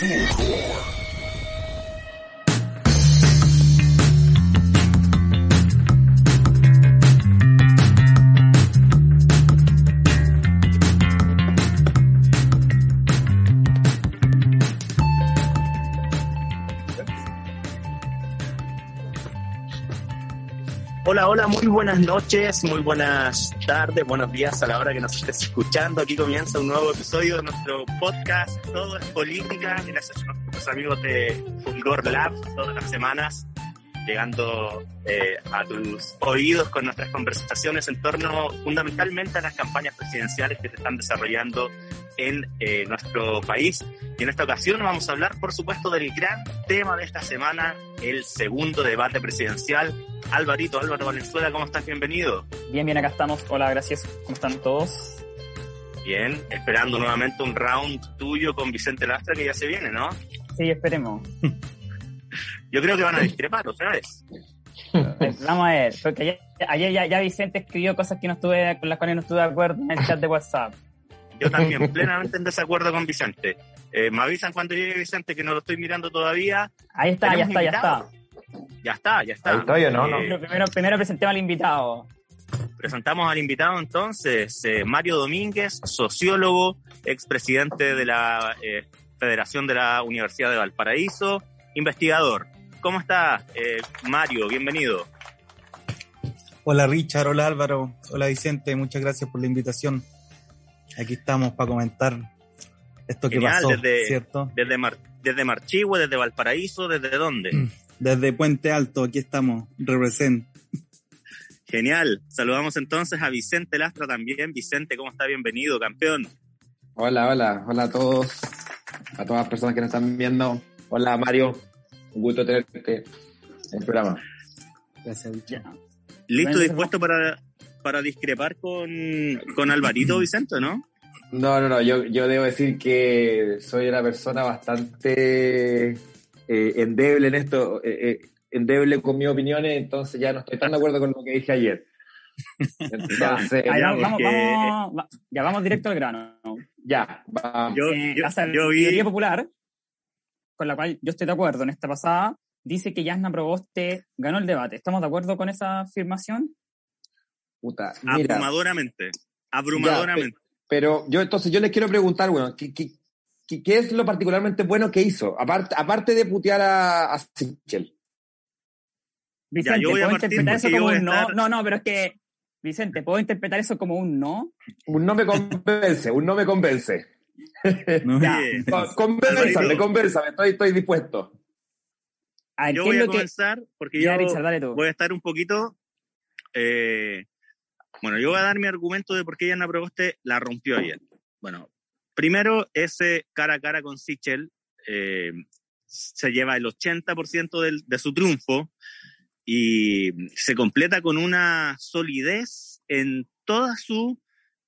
Smooth. Hola, hola, muy buenas noches, muy buenas tardes, buenos días a la hora que nos estés escuchando. Aquí comienza un nuevo episodio de nuestro podcast Todo es Política, gracias a nuestros amigos de Fulgor Lab, todas las semanas, llegando eh, a tus oídos con nuestras conversaciones en torno fundamentalmente a las campañas presidenciales que se están desarrollando en eh, nuestro país. Y en esta ocasión vamos a hablar, por supuesto, del gran tema de esta semana, el segundo debate presidencial. Alvarito, Álvaro Valenzuela, ¿cómo estás? Bienvenido. Bien, bien, acá estamos. Hola, gracias. ¿Cómo están todos? Bien, esperando nuevamente un round tuyo con Vicente Lastra que ya se viene, ¿no? Sí, esperemos. Yo creo que van a discrepar otra vez. Vamos a ver, porque ayer, ayer ya, ya, Vicente escribió cosas que no estuve, con las cuales no estuve de acuerdo en el chat de WhatsApp. Yo también, plenamente en desacuerdo con Vicente. Eh, me avisan cuando llegue Vicente, que no lo estoy mirando todavía. Ahí está, ya está, ya está. Ya está, ya está. Ahí está, yo no, no. Pero primero, primero presentemos al invitado. Presentamos al invitado entonces, eh, Mario Domínguez, sociólogo, expresidente de la eh, Federación de la Universidad de Valparaíso, investigador. ¿Cómo está, eh, Mario? Bienvenido. Hola Richard, hola Álvaro, hola Vicente, muchas gracias por la invitación. Aquí estamos para comentar esto que pasó, desde, ¿cierto? Desde, Mar, desde Marchihue, desde Valparaíso, ¿desde dónde? Desde Puente Alto, aquí estamos, represent. Genial. Saludamos entonces a Vicente Lastra también. Vicente, ¿cómo está? Bienvenido, campeón. Hola, hola, hola a todos, a todas las personas que nos están viendo. Hola Mario, un gusto tenerte en el programa. Gracias. ¿Listo, Bueno, dispuesto para, para discrepar con, con Alvarito, Vicente, no? No, no, no, yo, yo debo decir que soy una persona bastante eh, endeble en esto, eh, eh, endeble con mis opiniones, entonces ya no estoy tan de acuerdo con lo que dije ayer. Entonces, Ahí, ya, vamos, vamos, vamos- ya vamos directo al grano. ya, va. Yo, Eh, yo, la yo vi, sabiduría popular, con la cual yo estoy de acuerdo en esta pasada, dice que Yasna Proboste ganó el debate. ¿Estamos de acuerdo con esa afirmación? puta, mira. abrumadoramente. Abrumadoramente. Pero yo entonces yo les quiero preguntar, bueno, ¿qué, qué, qué- es lo particularmente bueno que hizo? Aparte, aparte de putear a, a Sichel. Vicente, yo voy ¿puedo interpretar eso como un no? No, no, pero es que, Vicente, ¿puedo interpretar eso como un no? Un no me convence, un no me convence. ¿No? Ya. Estoy, estoy dispuesto. A ver, Yo ¿qué voy a lo que...? comenzar porque Ya, yo Richard, dale tú. voy a estar un poquito. eh, bueno, yo voy a dar mi argumento de por qué Yana Proboste la rompió ayer. Bueno, primero, ese cara a cara con Sichel eh, se lleva el 80% del, de su triunfo y se completa con una solidez en toda su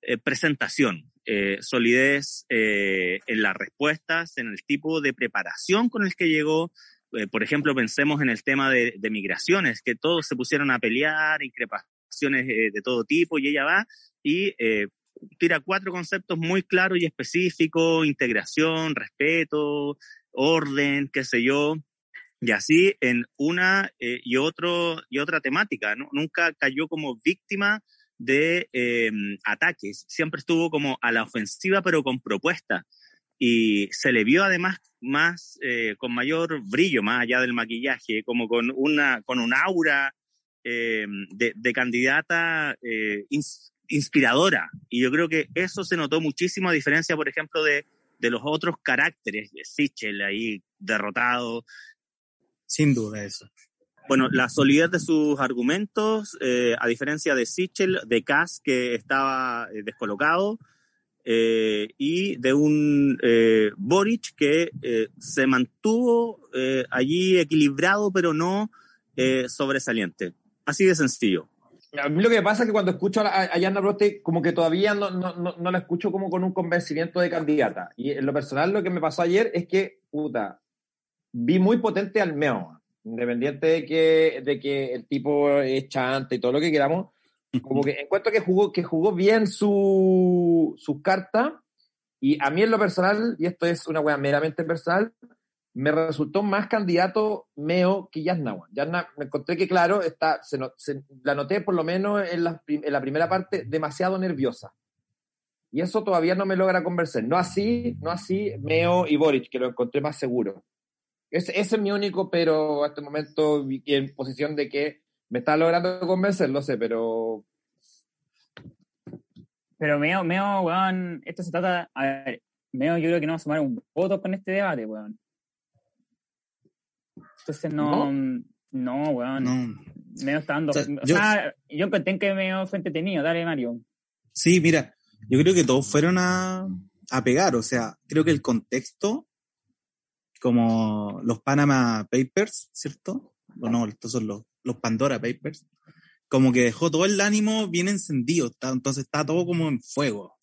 eh, presentación. Eh, solidez eh, en las respuestas, en el tipo de preparación con el que llegó, eh, por ejemplo, pensemos en el tema de, de, migraciones, que todos se pusieron a pelear, increpaciones eh, de todo tipo, y ella va y eh, tira cuatro conceptos muy claros y específicos, integración, respeto, orden, qué sé yo, y así en una eh, y, otro, y otra temática, ¿no? Nunca cayó como víctima de eh, ataques, siempre estuvo como a la ofensiva, pero con propuesta. Y se le vio además más eh, con mayor brillo más allá del maquillaje como con una con un aura eh, de, de, candidata eh, ins, inspiradora. Y yo creo que eso se notó muchísimo a diferencia por ejemplo de, de los otros caracteres de Sichel ahí derrotado. Sin duda eso bueno, la solidez de sus argumentos, eh, a diferencia de Sichel, de Kass, que estaba eh, descolocado, eh, y de un eh, Boric que eh, se mantuvo eh, allí equilibrado, pero no sobresaliente. Así de sencillo. A mí lo que pasa es que cuando escucho a, a Yanna Proboste, como que todavía no, no, no, no la escucho como con un convencimiento de candidata. Y en lo personal lo que me pasó ayer es que, puta, vi muy potente al Meo. Independiente de que, de que el tipo es chante y todo lo que queramos, como que encuentro que jugó, que jugó bien su, su carta. Y a mí en lo personal, y esto es una wea meramente personal, me resultó más candidato Meo que Yasna. weón. Yasna, me encontré que, claro, está, se, no- se- la noté por lo menos en la, en la primera parte demasiado nerviosa. Y eso todavía no me logra convencer. No así, no así Meo y Boric, que lo encontré más seguro. Ese, ese es mi único, pero a este momento en posición de que me está logrando convencer, lo sé, pero Pero Meo, Meo, weón, esto se trata. A ver, Meo, yo creo que no va a sumar un voto con este debate, weón. Entonces no. No, weón. No. Meo está dando. O sea, o yo- yo encontré que Meo fue entretenido. Dale, Mario. Sí, mira, yo creo que todos fueron a, a pegar, o sea, creo que el contexto, como los Panama Papers, ¿cierto? O no, estos son los, los Pandora Papers, como que dejó todo el ánimo bien encendido, está- entonces está todo como en fuego.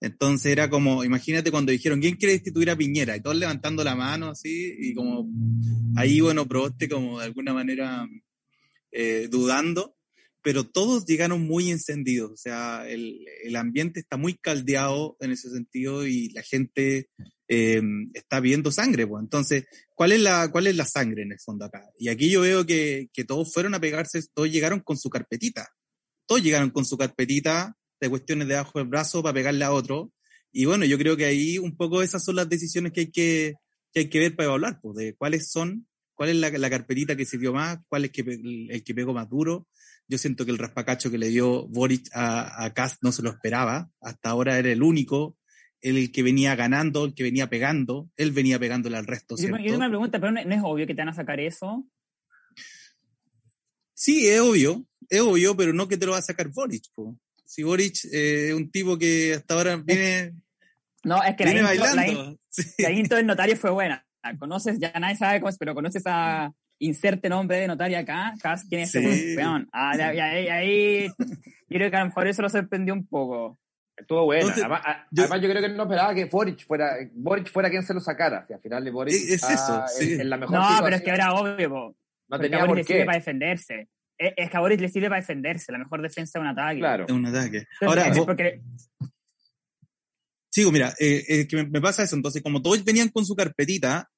Entonces era como, imagínate cuando dijeron, ¿quién quiere destituir a Piñera? Y todos levantando la mano así, y como ahí, bueno, probaste como de alguna manera eh, dudando, pero todos llegaron muy encendidos, o sea, el, el ambiente está muy caldeado en ese sentido y la gente eh, está viendo sangre, pues. Entonces, ¿cuál es, la, ¿cuál es la sangre en el fondo acá? Y aquí yo veo que, que todos fueron a pegarse, todos llegaron con su carpetita, todos llegaron con su carpetita de cuestiones debajo del brazo para pegarle a otro. Y bueno, yo creo que ahí un poco esas son las decisiones que hay que, que, hay que ver para evaluar, pues, de cuáles son, cuál es la, la carpetita que sirvió más, cuál es que, el que pegó más duro. Yo siento que el raspacacho que le dio Boric a, a no se lo esperaba. Hasta ahora era el único, el que venía ganando, el que venía pegando. Él venía pegándole al resto, Yo, yo una pregunta, pero no, no es obvio que te van a sacar eso. Sí, es obvio, es obvio, pero no que te lo va a sacar Boric. Po. Si Boric eh, es un tipo que hasta ahora viene, No, es que la viene intro, la, in- bailando. Sí. la intro del notario fue buena. Conoces, ya nadie sabe cómo es, pero conoces a inserte nombre de notario acá, quién es Sí. ese weón. Ah, ahí, ahí, yo creo que a lo mejor eso lo sorprendió un poco. Estuvo bueno. Entonces, además, yo- además, yo creo que no esperaba que Boric fuera, Boric fuera quien se lo sacara. Si al final de Boric Es- es está eso, en, sí. en la mejor No, situación. pero es que era obvio, po. no tenía por le sirve qué. para defenderse. Es, es que a Boris le sirve para defenderse. La mejor defensa es un ataque. Claro. Es un ataque. Entonces, Ahora, vos- porque, Sigo, mira, eh, eh, que me, me pasa eso. Entonces, como todos venían con su carpetita,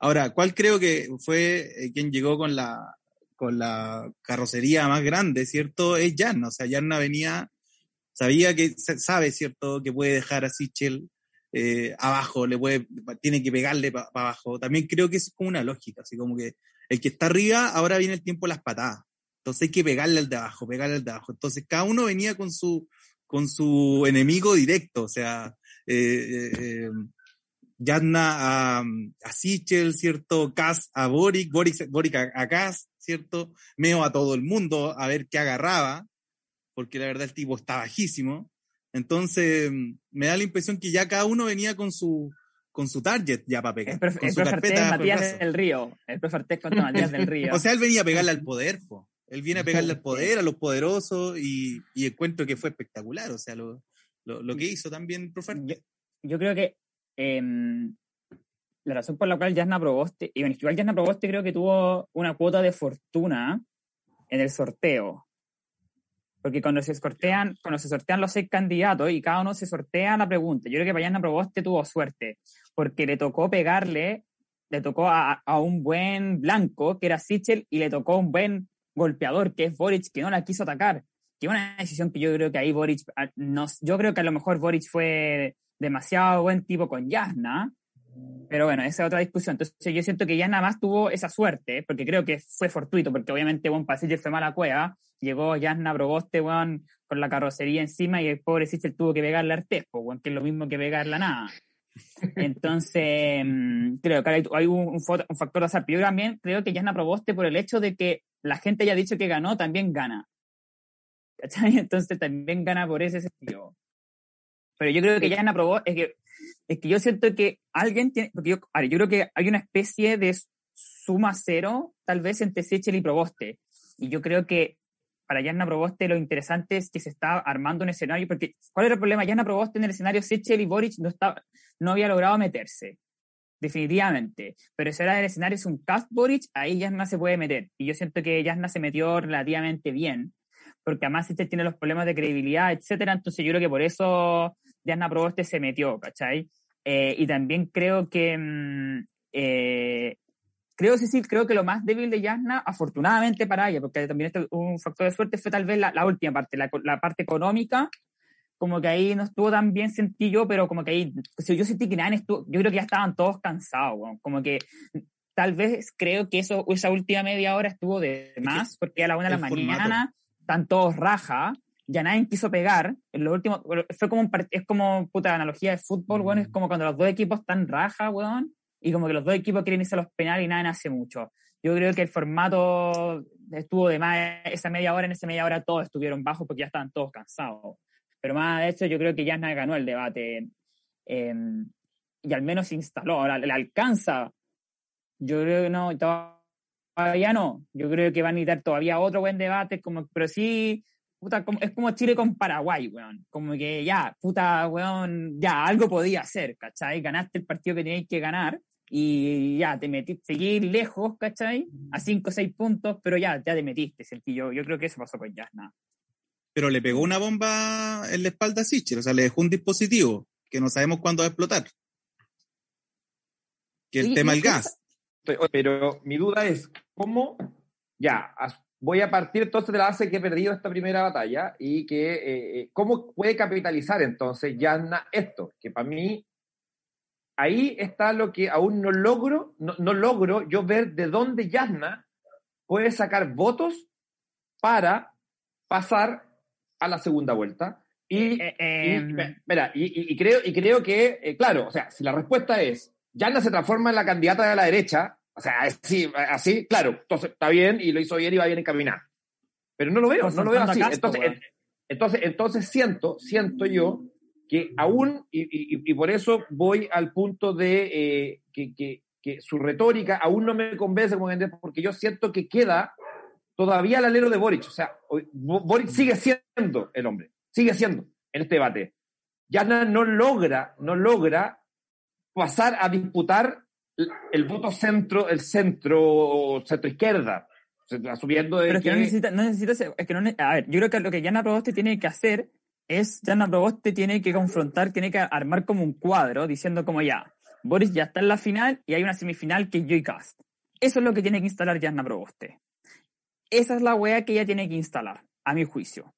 ahora, ¿cuál creo que fue eh, quien llegó con la, con la carrocería más grande, ¿cierto? Es Yarna. O sea, Yarna venía, sabía que, sa- sabe, ¿cierto? Que puede dejar a Sichel eh, abajo, le puede, tiene que pegarle para abajo. También creo que es como una lógica, así como que el que está arriba, ahora viene el tiempo de las patadas. Entonces hay que pegarle al de abajo, pegarle al de abajo. Entonces cada uno venía con su, con su enemigo directo, o sea, eh, eh, Yadna a, a Sichel, ¿cierto? Kass a Boric, Boric, Boric a, a ¿cierto? Meo a todo el mundo a ver qué agarraba, porque la verdad el tipo está bajísimo. Entonces, me da la impresión que ya cada uno venía con su, con su target ya para pegar. el profe, con el su carpeta Matías del Río. El profe contra Matías del Río. O sea, él venía a pegarle al poder, po. Él viene a pegarle al poder, a los poderosos, y, y encuentro que fue espectacular. O sea, lo, lo, lo que hizo también, profe. yo, yo creo que em, la razón por la cual Jasna Proboste, y bueno, igual Jasna Proboste creo que tuvo una cuota de fortuna en el sorteo. Porque cuando se sortean, cuando se sortean los seis candidatos y cada uno se sortea la pregunta, yo creo que para Jasna Proboste tuvo suerte, porque le tocó pegarle, le tocó a, a un buen blanco, que era Sichel, y le tocó a un buen golpeador, que es Boric, que no la quiso atacar. Que una decisión que yo creo que ahí Boric, ah, no, yo creo que a lo mejor Boric fue demasiado buen tipo con Yasna, pero bueno, esa es otra discusión. Entonces yo siento que Yasna más tuvo esa suerte, porque creo que fue fortuito, porque obviamente Juan Pasillo fue mala cueva, llegó Yasna Proboste, weón, con la carrocería encima y el pobre Sichel tuvo que pegarle a Artés, pues, weón, que es lo mismo que pegarle a nada. Entonces, mm, creo que hay, hay un, un, factor de azar. Pero yo también creo que Yasna Proboste, por el hecho de que la gente haya dicho que ganó, también gana. ¿Cachai? Entonces también gana por ese sentido. Pero yo creo que ya aprobó, es que, es que yo siento que alguien tiene, porque yo, ver, yo creo que hay una especie de suma cero, tal vez, entre Sichel y Proboste. Y yo creo que para Yanna Proboste lo interesante es que se está armando un escenario, porque ¿cuál era el problema? Yanna Proboste en el escenario Sichel y Boric no, estaba, no había logrado meterse, definitivamente. Pero si era el escenario es un cast Boric, ahí Yanna se puede meter. Y yo siento que Yanna se metió relativamente bien, porque además Sichel tiene los problemas de credibilidad, etcétera. Entonces yo creo que por eso Yanna Proboste se metió, ¿cachai? Eh, y también creo que mm, eh, creo, sí, creo que lo más débil de Yasna, afortunadamente para ella, porque también este, un factor de suerte, fue tal vez la, última parte, la, parte económica, como que ahí no estuvo tan bien sentido, pero como que ahí, yo sentí que nadie estuvo, yo creo que ya estaban todos cansados, como que tal vez creo que eso, esa última media hora estuvo de más, porque a la una de la mañana están todos raja, ya nadie quiso pegar, en lo último, fue como un, es como puta analogía de fútbol, bueno, es mm. como cuando los dos equipos están raja, weón, y como que los dos equipos quieren irse a los penales y nada hace mucho. Yo creo que el formato estuvo de más esa media hora, en esa media hora todos estuvieron bajos porque ya estaban todos cansados. Pero más de hecho, yo creo que Yasna ganó el debate em, y al menos se instaló. Ahora, le alcanza. Yo creo que no, todavía no. Yo creo que van a necesitar todavía otro buen debate, como, pero sí, puta, es como Chile con Paraguay, weón. Como que ya, puta, weón, ya, algo podía hacer, ¿cachai? Ganaste el partido que teníais que ganar y ya te metiste, seguir lejos, ¿cachai? A 5 o 6 puntos, pero ya, ya te metiste, Yo, yo creo que eso pasó con Jasna. Pero le pegó una bomba en la espalda a Sichel, o sea, le dejó un dispositivo que no sabemos cuándo va a explotar. Que el tema del gas. Pero mi duda es, ¿cómo? Ya, voy a partir entonces de la base que he perdido esta primera batalla y que, eh, eh, ¿cómo puede capitalizar entonces Jasna esto? Que para mí ahí está lo que aún no logro, no, logro yo ver de dónde Yasna puede sacar votos para pasar a la segunda vuelta. Y, eh, eh, y, creo, y creo que, eh, claro, o sea, si la respuesta es, Yasna se transforma en la candidata de la derecha, o sea, así, así, claro, entonces está bien y lo hizo bien y va bien encaminado. Pero no lo veo, no lo veo así. entonces, entonces, entonces siento, siento yo que aún, y, por eso voy al punto de eh, que, su retórica aún no me convence, porque yo siento que queda todavía al alero de Boric. O sea, Boric sigue siendo el hombre, sigue siendo en este debate. Ya no logra, no logra pasar a disputar el voto centro, el centro, centro izquierda. Subiendo de Pero es que, no necesita, no necesita, es que no, a ver, yo creo que lo que Yana Proboste tiene que hacer es Jana Proboste tiene que confrontar, tiene que armar como un cuadro diciendo como ya, Boris ya está en la final y hay una semifinal que es Joy Cast. Eso es lo que tiene que instalar Jana Proboste. Esa es la wea que ella tiene que instalar, a mi juicio.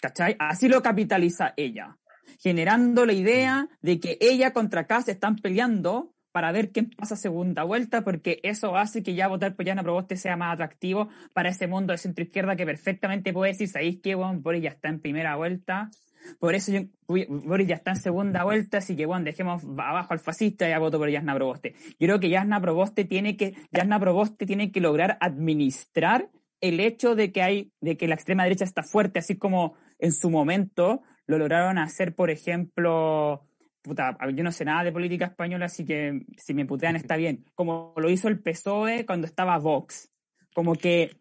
¿Cachai? Así lo capitaliza ella, generando la idea de que ella contra Cast están peleando para ver quién pasa segunda vuelta, porque eso hace que ya votar por Yana Proboste sea más atractivo para ese mundo de centro izquierda que perfectamente puede decir, ¿sabéis qué, bueno, Boris ya está en primera vuelta? Por eso yo, Boris ya está en segunda vuelta, así que bueno, dejemos abajo al fascista y ya voto por Yasna Proboste. Yo creo que Yasna Proboste tiene que, Yasna Proboste tiene que lograr administrar el hecho de que hay, de que la extrema derecha está fuerte, así como en su momento lo lograron hacer, por ejemplo, puta, yo no sé nada de política española, así que si me putean está bien. Como lo hizo el PSOE cuando estaba Vox. Como que,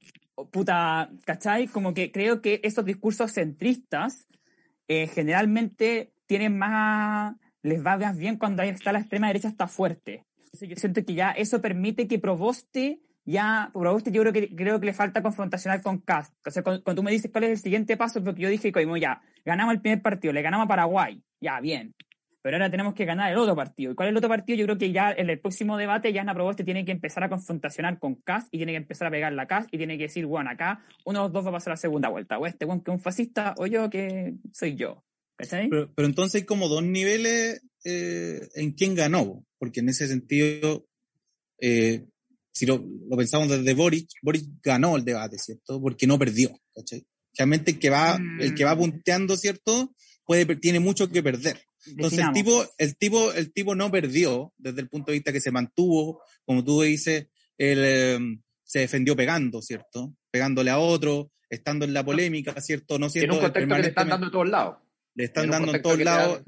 puta, ¿cachai? Como que creo que esos discursos centristas eh, generalmente tienen más, les va más bien cuando ahí está la extrema derecha está fuerte. Entonces yo siento que ya eso permite que Proboste ya, Proboste yo creo que, creo que le falta confrontacional con Cast. O sea, cuando, tú me dices cuál es el siguiente paso, porque yo dije, como ya, ganamos el primer partido, le ganamos a Paraguay, ya, bien pero ahora tenemos que ganar el otro partido. ¿Y cuál es el otro partido? Yo creo que ya en el próximo debate ya Proboste tiene que empezar a confrontacionar con Cas y tiene que empezar a pegar la Cas y tiene que decir, bueno, acá uno de los dos va a pasar la segunda vuelta. O este, bueno, que es un fascista, o yo que soy yo. Pero, pero, entonces hay como dos niveles eh, en quién ganó, porque en ese sentido, eh, si lo, pensamos desde Boric, Boric ganó el debate, ¿cierto? Porque no perdió, ¿cachai? Realmente el que va, el que va mm. punteando, ¿cierto? Puede, tiene mucho que perder. Entonces el tipo, el tipo, el tipo no perdió desde el punto de vista que se mantuvo, como tú dices, él em, se defendió pegando, ¿cierto? Pegándole a otro, estando en la polémica, ¿cierto? No siendo en un contexto que le están dando en todos lados. Le están dando en todos lados.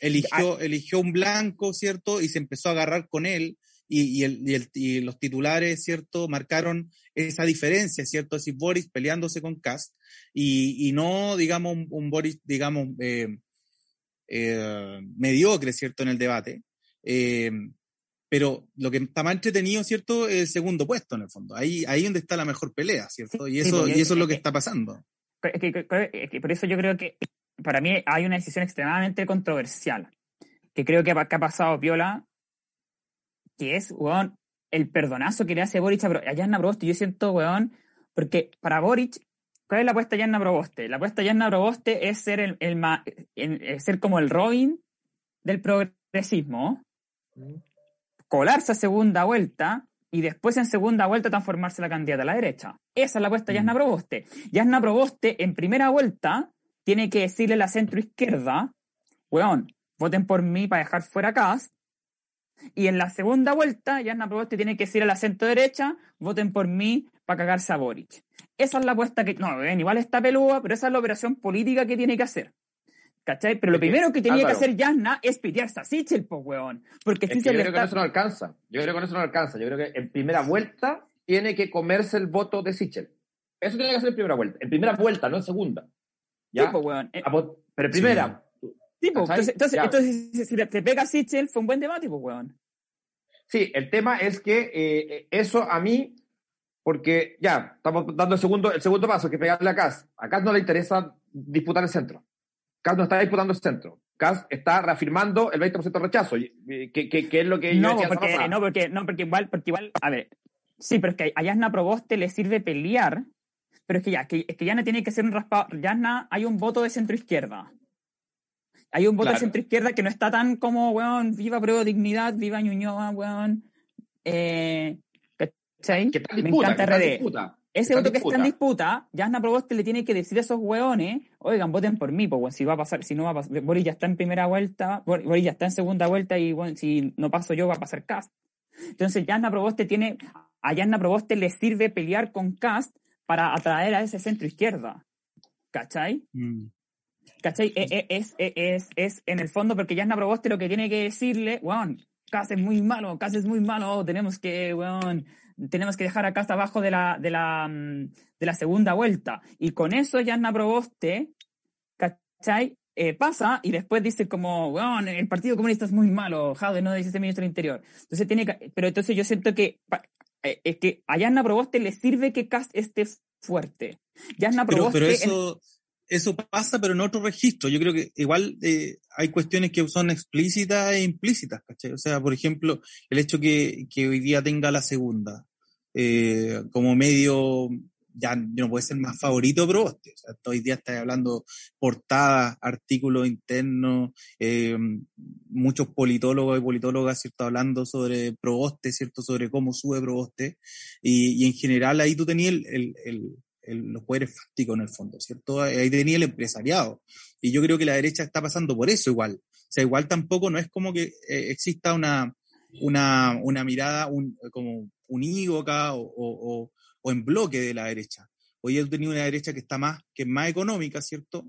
eligió, eligió un blanco, ¿cierto? Y se empezó a agarrar con él. Y, y, el, y, el, y los titulares, ¿cierto? Marcaron esa diferencia, ¿cierto? Así Boris peleándose con Cast y, no, digamos, un, un Boris, digamos, eh, eh, mediocre, ¿cierto? En el debate. Eh, pero lo que está más entretenido, ¿cierto? Es el segundo puesto, en el fondo. Ahí, ahí donde está la mejor pelea, ¿cierto? Y eso, y eso es lo que está pasando. Es es por eso yo creo que para mí hay una decisión extremadamente controversial, que creo que ha pasado Viola, que es, weón, el perdonazo que le hace Boric a, a Janna Proboste. Yo siento, weón, porque para Boric, ¿cuál es la apuesta de Janna Proboste? La apuesta de Janna Proboste es ser, el, el ma- ser como el Robin del progresismo, colarse a segunda vuelta y después en segunda vuelta transformarse la candidata a la derecha. Esa es la apuesta de Yasna Proboste. Yasna Proboste en primera vuelta tiene que decirle a la centro izquierda, weón, voten por mí para dejar fuera a Kass. Y en la segunda vuelta, Yasna Proboste tiene que decirle a la centro derecha, voten por mí para cagarse a Boric. Esa es la apuesta que, no, weón, igual está pelúa, pero esa es la operación política que tiene que hacer. ¿Cachai? Pero lo primero que tenía Álvaro. que hacer Yasna es pitearse a Sichel, po, weón. Porque Es que yo creo que está... eso no alcanza. Yo creo que con eso no alcanza. Yo creo que en primera vuelta tiene que comerse el voto de Sichel. Eso tiene que hacer en primera vuelta. En primera vuelta, no en segunda. ¿Ya? Sí, po, weón. Eh, Pero en primera. Sí, po, ¿Cachai? entonces, entonces, entonces, si- te pega Sichel, fue un buen debate, pues, weón. Sí, el tema es que eh, eso a mí, porque ya, estamos dando el segundo, el segundo paso, que pegarle a Cas. A Cas no le interesa disputar el centro. Cas no está disputando el centro. Cas está reafirmando el 20% de rechazo, que, que- que es lo que yo No, decía porque, no, porque, no, porque igual, porque igual, a ver, sí, pero es que a Yasna Proboste le sirve pelear, pero es que ya, que, es que Yasna tiene que ser un raspado, Yasna hay un voto de centro izquierda. Hay un voto de Claro. centro izquierda que no está tan como, weón, viva Prueba Dignidad, viva Ñuñoa, weón. Eh, ¿Cachai? Que Me disputa, encanta que RD. disputa. Ese voto que está en disputa. Yasna Proboste le tiene que decir a esos hueones, oigan, voten por mí, pues bueno, si va a pasar, si no va a pasar, Boris ya está en primera vuelta, Bor- Boris ya está en segunda vuelta y si no paso yo va a pasar Cast. Entonces Yasna Proboste tiene, a Yasna Proboste le sirve pelear con Cast para atraer a ese centro izquierda. ¿Cachai? Mm. ¿Cachai? E- e- Es, es, es, es en el fondo porque Yasna Proboste lo que tiene que decirle, weón, Cas es muy malo, Cas es muy malo, tenemos que, weón, tenemos que dejar a Cas abajo de la, de la, mm, de la segunda vuelta. Y con eso Yasna Proboste, ¿cachai? Eh, pasa y después dice como, weón, el Partido Comunista es muy malo, Jade no dice ministro del Interior. Entonces tiene que, pero entonces yo siento que, eh, es que a Yasna Proboste le sirve que Cast esté fuerte. Yasna Pero, Proboste... pero en- eso, eso pasa, pero en otro registro. Yo creo que igual eh, hay cuestiones que son explícitas e implícitas, ¿cachai? O sea, por ejemplo, el hecho que, que hoy día tenga la segunda eh, como medio, ya no puede ser más favorito Proboste. O sea, hoy día está hablando portadas, artículos internos, eh, muchos politólogos y politólogas, ¿cierto? Hablando sobre Proboste, ¿cierto? Sobre cómo sube Proboste. Y, y en general ahí tú tenías el, el, el- los poderes fácticos en el fondo, ¿cierto? Ahí tenía el empresariado. Y yo creo que la derecha está pasando por eso igual. O sea, igual tampoco no es como que eh, exista una, una, una mirada un- como unívoca o, o- o- en bloque de la derecha. Hoy tú tenías una derecha que está más, que es más económica, ¿cierto?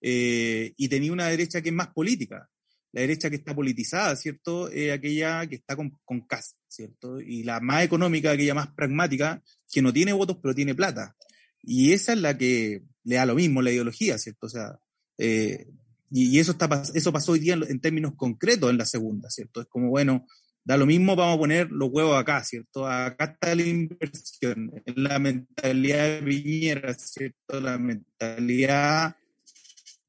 Eh, y tenía una derecha que es más política. La derecha que está politizada, ¿cierto? Es aquella que está con, con casa, ¿cierto? Y la más económica, aquella más pragmática, que no tiene votos pero tiene plata. Y esa es la que le da lo mismo la ideología, ¿cierto? O sea, eh, y, eso, está, eso pasó hoy día en, términos concretos en la segunda, ¿cierto? Es como, bueno, da lo mismo, vamos a poner los huevos acá, ¿cierto? Acá está la inversión, la mentalidad de Piñera, ¿cierto? La mentalidad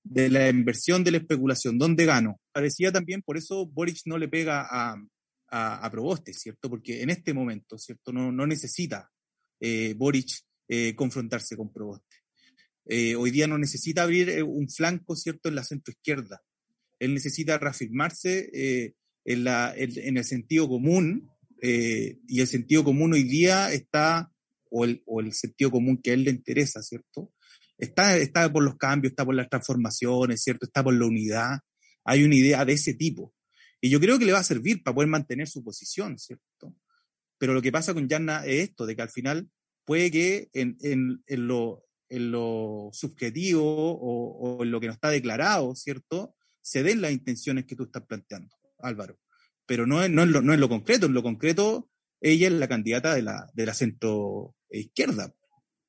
de la inversión, de la especulación, ¿dónde gano? Parecía también, por eso Boric no le pega a, a, a Proboste, ¿cierto? Porque en este momento, ¿cierto? No, no necesita eh, Boric eh, confrontarse con Proboste. Eh, hoy día no necesita abrir eh, un flanco, ¿cierto?, en la centroizquierda. Él necesita reafirmarse eh, en, la, en, el sentido común, y el sentido común hoy día está, o el, o el sentido común que a él le interesa, ¿cierto? Está, está por los cambios, está por las transformaciones, ¿cierto? Está por la unidad. Hay una idea de ese tipo. Y yo creo que le va a servir para poder mantener su posición, ¿cierto? Pero lo que pasa con Yarna es esto, de que al final puede que en, en, en lo, en lo subjetivo o, o en lo que no está declarado, ¿cierto? se den las intenciones que tú estás planteando, Álvaro. Pero no es, no lo, no lo concreto, en lo concreto ella es la candidata de la, de la centro izquierda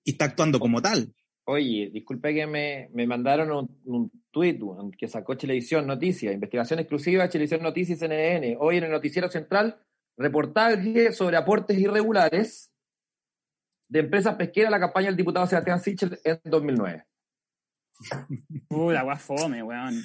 y está actuando como tal. Oye, disculpe que me, me mandaron un, un tuit que sacó Televisión Noticias, investigación exclusiva Televisión Noticias CNN. Hoy en el Noticiero Central, reportaje sobre aportes irregulares de empresas pesqueras la campaña del diputado Sebastián Sichel en 2009. Uh, la fome, weón.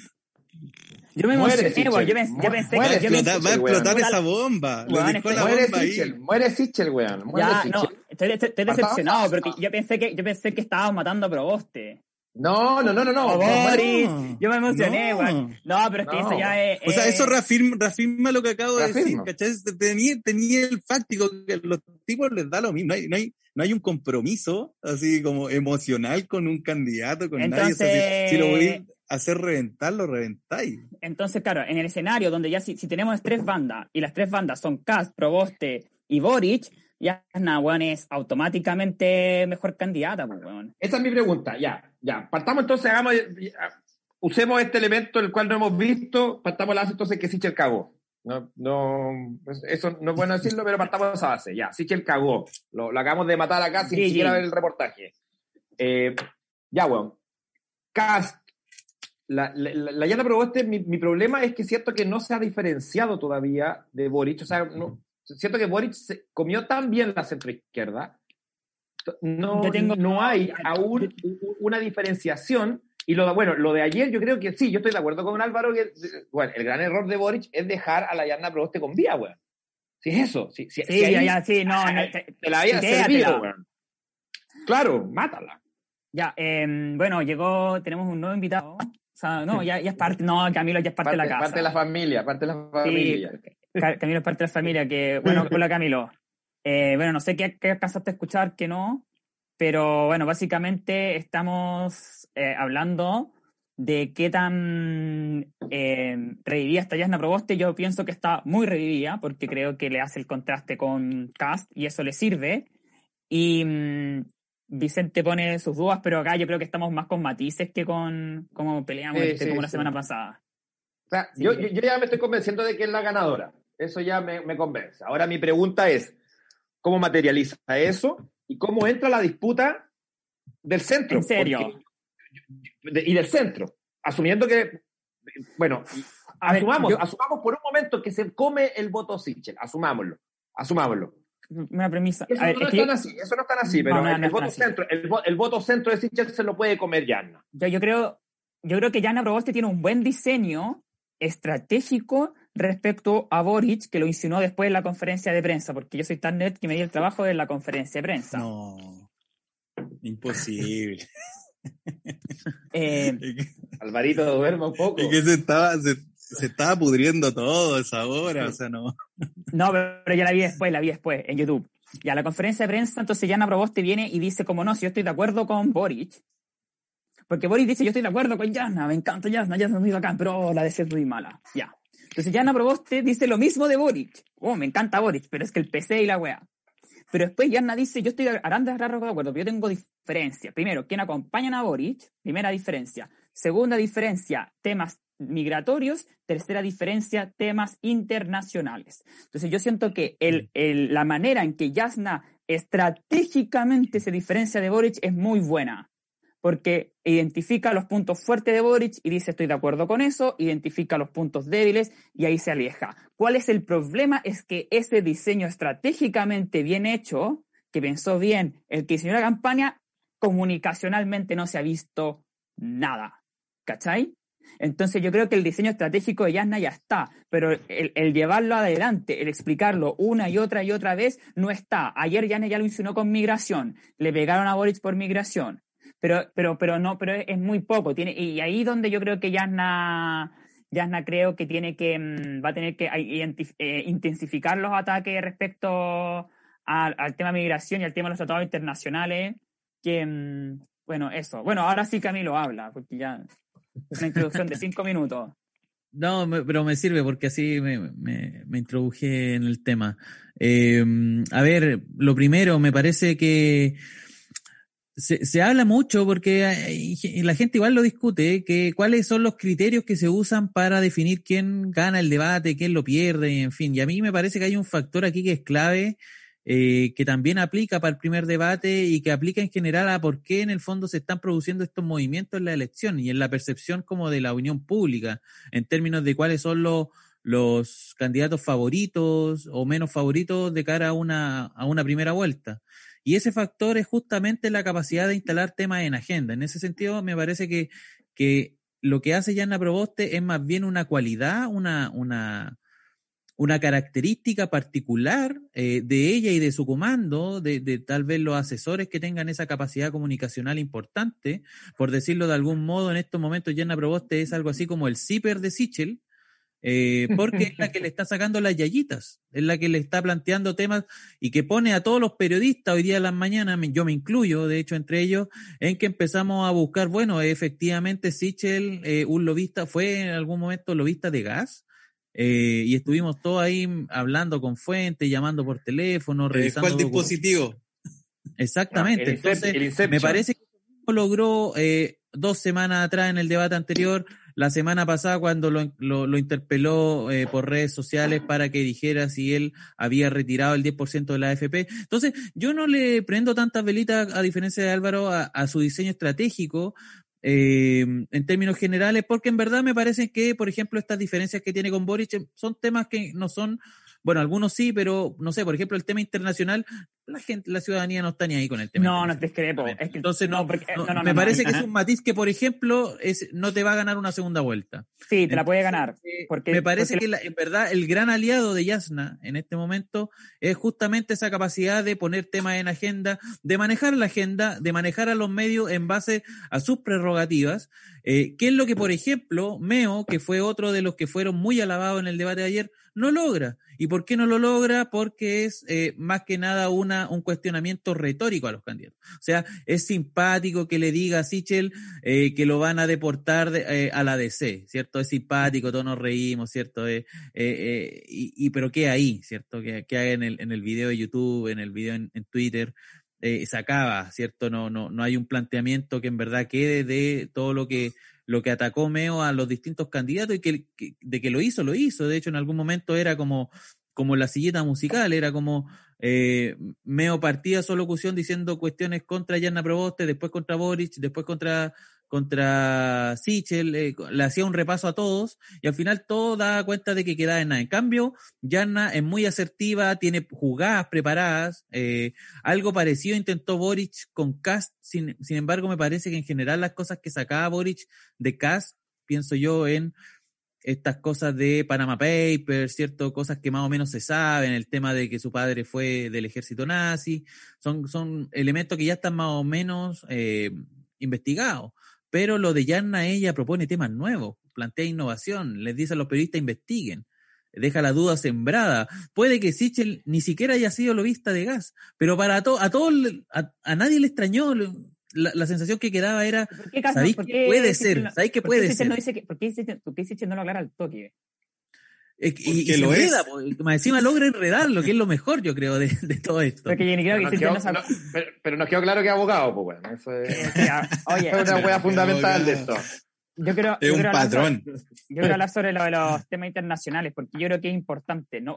Yo me Muere, emocioné, Sichel. weón. Yo, pensé muere, que. Yo Explota- pensé- va a explotar esa bomba. Weón, la Muere bomba ahí. Sichel, muere Sichel, weón. Muere Ya, Sichel. no, estoy, estoy- estoy decepcionado porque yo pensé que, yo pensé que estábamos matando a Proboste. No, no, no, no, no. Oh, Boris, yo me emocioné, No. weón. No, pero es que No. eso ya es. O sea, es- eso reafirma, reafirma lo que acabo de Reafirma. decir, ¿cachai? Tenía, tenía el fáctico que a los tipos les da lo mismo. No hay, no hay, no hay un compromiso así como emocional con un candidato, con nadie. O sea, Entonces- si, si lo podéis hacer reventar, lo reventáis. Entonces, claro, en el escenario donde ya si, si tenemos tres bandas y las tres bandas son Cast, Proboste y Boric, ya weón, es automáticamente mejor candidata, pues, weón. Esa es mi pregunta, ya, ya. Partamos entonces, hagamos, ya, usemos este elemento el cual no hemos visto, partamos la base entonces que Sichel cagó. No, no, pues, eso no es bueno decirlo, pero partamos de esa base, ya. Sichel cagó. Lo, lo acabamos de matar acá sin Sí, siquiera sí. ver el reportaje. Eh, ya, weón. Cast. La, la, la, la Yana Proboste, mi, mi problema es que siento que no se ha diferenciado todavía de Boric. O sea, no, siento que Boric se comió tan bien la centroizquierda. No, tengo- no hay aún una diferenciación. Y lo, de- bueno, lo de ayer, yo creo que sí, yo estoy de acuerdo con Álvaro que bueno, el gran error de Boric es dejar a la Yana Proboste con vía, weón. Si es eso, si, si, Sí, si ahí ya, sí, no, no, te- te la había servido, weón. Claro, mátala. Ya, em, bueno, llegó, tenemos un nuevo invitado. O sea, no, ya, ya es parte, no, Camilo ya es parte, de la casa. parte de la familia, parte de la Sí, familia. Ca- Camilo es parte de la familia, que, bueno, hola Camilo. Eh, bueno, no sé qué, qué alcanzaste a escuchar, que no, pero bueno, básicamente estamos eh, hablando de qué tan eh, revivida está Yasna Proboste. Yo pienso que está muy revivida, porque creo que le hace el contraste con Cast y eso le sirve. Y mm, Vicente pone sus dudas, pero acá yo creo que estamos más con matices que con como peleamos Sí, este, sí, como la sí. semana pasada. O sea, yo, yo ya me estoy convenciendo de que es la ganadora. Eso ya me, me convence. Ahora mi pregunta es, ¿cómo materializa eso? ¿Y cómo entra la disputa del centro? ¿En serio? Porque- y del centro. Asumiendo que, bueno, ver, asumamos, yo- asumamos por un momento que se come el voto Sichel. Asumámoslo. Asumámoslo. una premisa. Eso A ver, no es que tan así, eso no es tan así, pero No, no, el, voto así. centro, el, el voto centro de Sichel se lo puede comer Yanna. yo, yo creo, yo creo que Jana Proboste tiene un buen diseño estratégico respecto a Boric, que lo insinuó después en la conferencia de prensa, porque yo soy tan nerd que me di el trabajo de la conferencia de prensa. No. Imposible. Eh, Alvarito, duerma un poco. y que se estaba, se, se estaba pudriendo todo esa hora, o sea, no. no, pero ya la vi después, la vi después, en YouTube. Ya la conferencia de prensa, entonces Jana Proboste viene y dice, como no, si yo estoy de acuerdo con Boric, porque Boric dice, yo estoy de acuerdo con Jana, me encanta Jana, Jana es muy bacán, pero la de ser muy mala. Ya. Entonces Jana Proboste dice lo mismo de Boric. Oh, me encanta Boric, pero es que el PC y la wea. Pero después Jana dice, yo estoy de Aranda raro de acuerdo, pero yo tengo diferencias. Primero, ¿quién acompañan a Boric? Primera diferencia. Segunda diferencia, temas migratorios. Tercera diferencia, temas internacionales. Entonces yo siento que el, el- la manera en que Yasna estratégicamente se diferencia de Boric es muy buena porque identifica los puntos fuertes de Boric y dice estoy de acuerdo con eso, identifica los puntos débiles y ahí se aleja. ¿Cuál es el problema? Es que ese diseño estratégicamente bien hecho, que pensó bien el que diseñó la campaña, comunicacionalmente no se ha visto nada. ¿Cachai? Entonces yo creo que el diseño estratégico de Yasna ya está, pero el, llevarlo adelante, el explicarlo una y otra y otra vez, no está. Ayer Yasna ya lo insinuó con migración, le pegaron a Boric por migración, pero, pero, pero no, pero es, muy poco. Tiene, y ahí donde yo creo que Yasna, Yasna creo que tiene que, mm, va a tener que eh, intensificar los ataques respecto al, al tema migración y al tema de los tratados internacionales, que, mm, bueno, eso. Bueno, ahora sí Camilo habla, porque ya una introducción de cinco minutos. No, me- pero me sirve porque así me, me- me introduje en el tema. Eh, a ver, lo primero, me parece que se, se habla mucho porque y la gente igual lo discute, que cuáles son los criterios que se usan para definir quién gana el debate, quién lo pierde, en fin. Y a mí me parece que hay un factor aquí que es clave, eh, que también aplica para el primer debate y que aplica en general a por qué en el fondo se están produciendo estos movimientos en la elección y en la percepción como de la opinión pública, en términos de cuáles son los, los candidatos favoritos o menos favoritos de cara a una, a una primera vuelta. Y ese factor es justamente la capacidad de instalar temas en agenda. En ese sentido, me parece que, que lo que hace Yanna Proboste es más bien una cualidad, una, una, una característica particular eh, de ella y de su comando, de, de tal vez los asesores que tengan esa capacidad comunicacional importante. Por decirlo de algún modo, en estos momentos Yanna Proboste es algo así como el zipper de Sichel, eh, porque es la que le está sacando las yayitas, es la que le está planteando temas y que pone a todos los periodistas hoy día en las mañanas, me- yo me incluyo, de hecho, entre ellos, en que empezamos a buscar, bueno, efectivamente, Sichel, eh, un lobista, fue en algún momento lobista de gas. eh, y estuvimos todos ahí hablando con fuentes, llamando por teléfono, Dejó revisando. el docu- dispositivo. Exactamente. El Incep- Entonces, el me parece que lo logró eh, dos semanas atrás en el debate anterior, la semana pasada cuando lo, lo- interpeló eh, por redes sociales para que dijera si él había retirado el 10% de la AFP. Entonces, yo no le prendo tantas velitas, a diferencia de Álvaro, a, a su diseño estratégico. eh, en términos generales, porque en verdad me parece que, por ejemplo, estas diferencias que tiene con Boric eh, son temas que no son, bueno, algunos sí, pero no sé, por ejemplo, el tema internacional, la gente, la ciudadanía no está ni ahí con el tema. No, no discrepo. Es que, Entonces, no, porque- no, no, no, me parece que es un matiz que, por ejemplo, es, no te va a ganar una segunda vuelta. Sí, te la puede ganar. eh, Porque, me parece porque que la- en verdad el gran aliado de Yasna en este momento es justamente esa capacidad de poner temas en agenda, de manejar la agenda, de manejar a los medios en base a sus prerrogativas, eh, que es lo que, por ejemplo, Meo, que fue otro de los que fueron muy alabados en el debate de ayer, no logra. ¿Y por qué no lo logra? Porque es eh, más que nada una, un cuestionamiento retórico a los candidatos. O sea, es simpático que le diga a Sichel eh, que lo van a deportar de- eh, a la DC, ¿cierto? Es simpático, todos nos reímos, ¿cierto? Eh, y, pero ¿qué hay, ¿cierto? Que, hay en el, en el video de YouTube, en el video en, Twitter, eh, se acaba, ¿cierto? No, no, no hay un planteamiento que en verdad quede de todo lo que lo que atacó Meo a los distintos candidatos y que, que- de que lo hizo, lo hizo. De hecho, en algún momento era como, como la silleta musical, era como eh, Meo partía su locución diciendo cuestiones contra Yanna Proboste, después contra Boric, después contra, contra Sichel, eh, le hacía un repaso a todos y al final todo daba cuenta de que quedaba en nada. En cambio, Yanna es muy asertiva, tiene jugadas preparadas, eh, algo parecido intentó Boric con Cast, sin, sin embargo me parece que en general las cosas que sacaba Boric de Cast, pienso yo en estas cosas de Panama Papers, ¿cierto? Cosas que más o menos se saben, el tema de que su padre fue del ejército nazi, son, son elementos que ya están más o menos eh, investigados. Pero lo de Yanna, ella propone temas nuevos, plantea innovación, les dice a los periodistas investiguen, deja la duda sembrada. Puede que Sichel ni siquiera haya sido lobista de gas, pero para to a todos, a nadie le extrañó. La, la sensación que quedaba era, ¿Por qué, Carlos? ¿sabéis ¿Por que puede ser? no- ¿Sabéis que por qué puede ser? no dice que- ¿Por qué Sichel- por qué Sichel no lo aclara al toque? Eh, Y, y se lo es. enreda, po, más encima logra enredarlo, que es lo mejor, yo creo, de, de todo esto. Porque yo ni creo Pero que nos quedó- no sacó. no, pero, pero nos quedó claro que es abogado, pues bueno, eso es, sí, ah, Oye, es una hueá fundamental de esto. yo quiero, Es yo un hablar patrón. sobre- yo quiero hablar sobre lo de los temas internacionales, porque yo creo que es importante. No,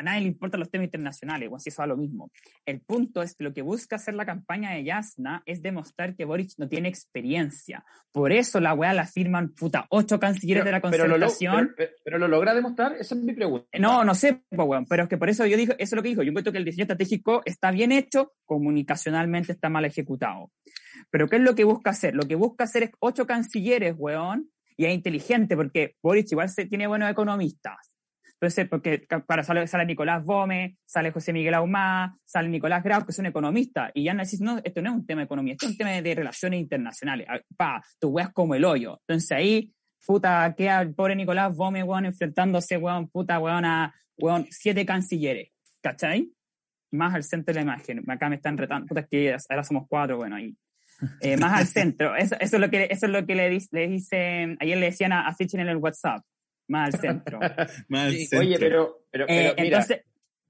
a, nadie le importan los temas internacionales, o así eso da lo mismo. El punto es que lo que busca hacer la campaña de Yasna es demostrar que Boric no tiene experiencia. Por eso la weá la firman puta ocho cancilleres de la Pero, lo, lo- concertación. pero- pero lo logra demostrar, esa es mi pregunta. No, no sé, po, weón, pero es que por eso yo digo, eso es lo que dijo. Yo encuentro que el diseño estratégico está bien hecho, comunicacionalmente está mal ejecutado. Pero ¿qué es lo que busca hacer? Lo que busca hacer es ocho cancilleres, weón, y es inteligente, porque Boric igual se, tiene buenos economistas. Entonces, porque ca- para sale, sale Nicolás Gómez, sale José Miguel Ahumá, sale Nicolás Grau, que son economistas, y ya no decís, no, esto no es un tema de economía, esto es un tema de, relaciones internacionales. Ah, Pa, tu weas como el hoyo. Entonces ahí puta, queda el pobre Nicolás Gómez, weón, enfrentándose, weón, puta, weón, a, weón, siete cancilleres, ¿cachai? Más al centro de la imagen. Acá me están retando, puta, que ahora somos cuatro, bueno, ahí. Eh, más al centro. Eso, eso es lo que, eso es lo que le, le dicen, ayer le decían a, a Sitchin en el WhatsApp, más al centro. Más Sí, centro. Oye, pero, pero, Eh, pero mira, entonces,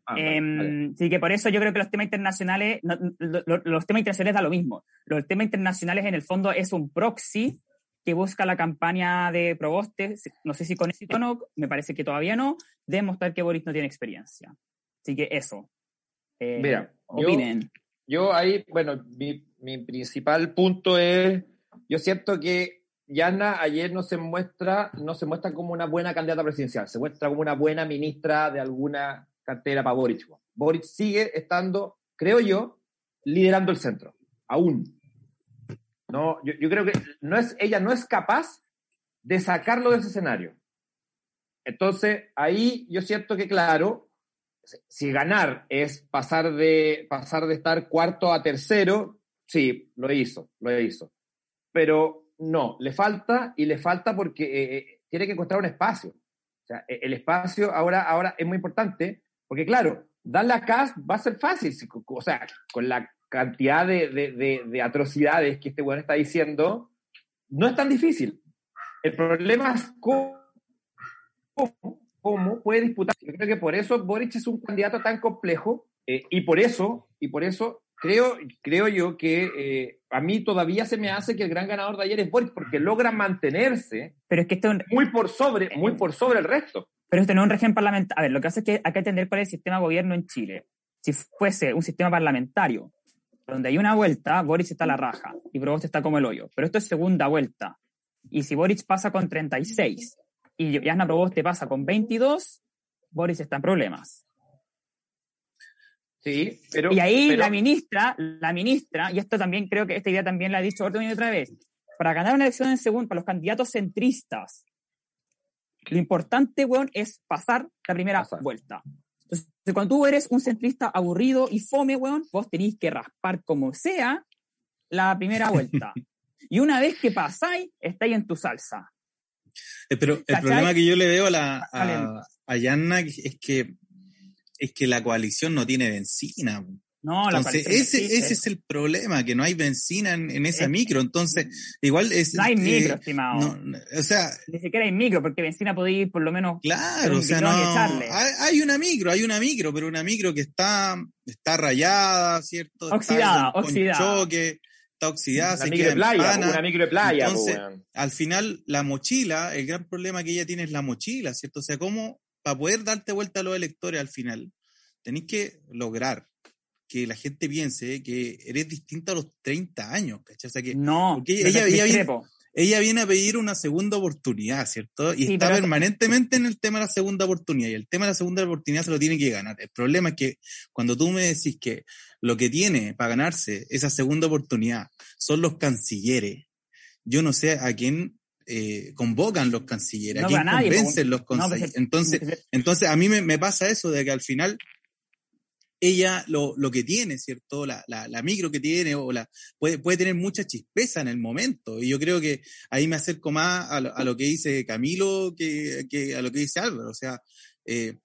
Ah, vale, Em, vale. Sí, que por eso yo creo que los temas internacionales, no- lo- lo- los temas internacionales da lo mismo. Los temas internacionales en el fondo es un proxy que busca la campaña de Proboste, no sé si con éxito o no, me parece que todavía no, de mostrar que Boris no tiene experiencia. Así que eso. Eh, Mira, yo- opinen. Yo ahí, bueno, mi, mi principal punto es, yo siento que Yana ayer no se muestra, no se muestra como una buena candidata presidencial, se muestra como una buena ministra de alguna cartera para Boric. Boric sigue estando, creo yo, liderando el centro, aún. No, yo, creo que no es, ella no es capaz de sacarlo de ese escenario. Entonces, ahí yo siento que, claro, si ganar es pasar de, pasar de estar cuarto a tercero, sí, lo hizo, lo hizo. Pero no, le falta y le falta porque eh, eh, tiene que encontrar un espacio. O sea, e- el espacio ahora, ahora es muy importante porque, claro, darle a Cas va a ser fácil. O sea, con la cantidad de, de- de- de atrocidades que este weón está diciendo, no es tan difícil. El problema es cómo, cómo, cómo puede disputar. Yo creo que por eso Boric es un candidato tan complejo eh, y por eso, y por eso creo, creo yo que eh, a mí todavía se me hace que el gran ganador de ayer es Boric porque logra mantenerse Pero es que es un, muy por sobre, muy por sobre el resto. Pero esto no es un régimen parlamentario. A ver, lo que hace es que hay que entender cuál es el sistema de gobierno en Chile. Si fuese un sistema parlamentario, donde hay una vuelta, Boris está a la raja y Provost está como el hoyo. Pero esto es segunda vuelta. Y si Boris pasa con 36 y Jasna Provost te pasa con 22, Boris está en problemas. Sí, pero, y ahí pero- la ministra, la ministra, y esto también creo que esta idea también la ha dicho otra y otra vez, para ganar una elección en segundo, para los candidatos centristas, lo importante, weón, es pasar la primera Pasar. vuelta. Entonces, cuando tú eres un centrista aburrido y fome, weón, vos tenés que raspar como sea la primera vuelta. y una vez que pasáis, estáis en tu salsa. Eh, Pero el ¿Cachai? problema que yo le veo a, la, a, a Yanna es que, es que la coalición no tiene benzina. No, la Entonces, coalición ese, existe. ese es el problema, que no hay benzina en, en esa Es- micro. Entonces, igual es... No hay eh, micro, estimado. no, o sea, Ni siquiera hay micro, porque benzina podía ir por lo menos Claro, o sea, no. Hay, hay una micro, hay una micro, pero una micro que está, está rayada, ¿cierto? Está Oxidada, con- con oxidada. choque, está oxidada, una se micro queda de playa, en una micro de playa, po, Entonces, weón. Al final, la mochila, el gran problema que ella tiene es la mochila, ¿cierto? O sea, ¿cómo, para poder darte vuelta a los electores al final, tenéis que lograr que la gente piense que eres distinta a los 30 años, ¿cachai? O sea, que No, ella- ella- viene a pedir una segunda oportunidad, ¿cierto? Y Sí, está permanentemente en el tema de la segunda oportunidad. Y el tema de la segunda oportunidad se lo tiene que ganar. El problema es que cuando tú me decís que lo que tiene para ganarse esa segunda oportunidad son los cancilleres, yo no sé a quién eh, convocan los cancilleres, No, a quién a nadie, convencen los No, pues, cancilleres. pero- entonces, entonces, a mí me, me pasa eso de que al final ella lo, lo que tiene, ¿cierto? La, la, la micro que tiene o la puede, puede tener mucha chispeza en el momento. Y yo creo que ahí me acerco más a lo, a lo que dice Camilo que, que a lo que dice Álvaro. O sea, eh,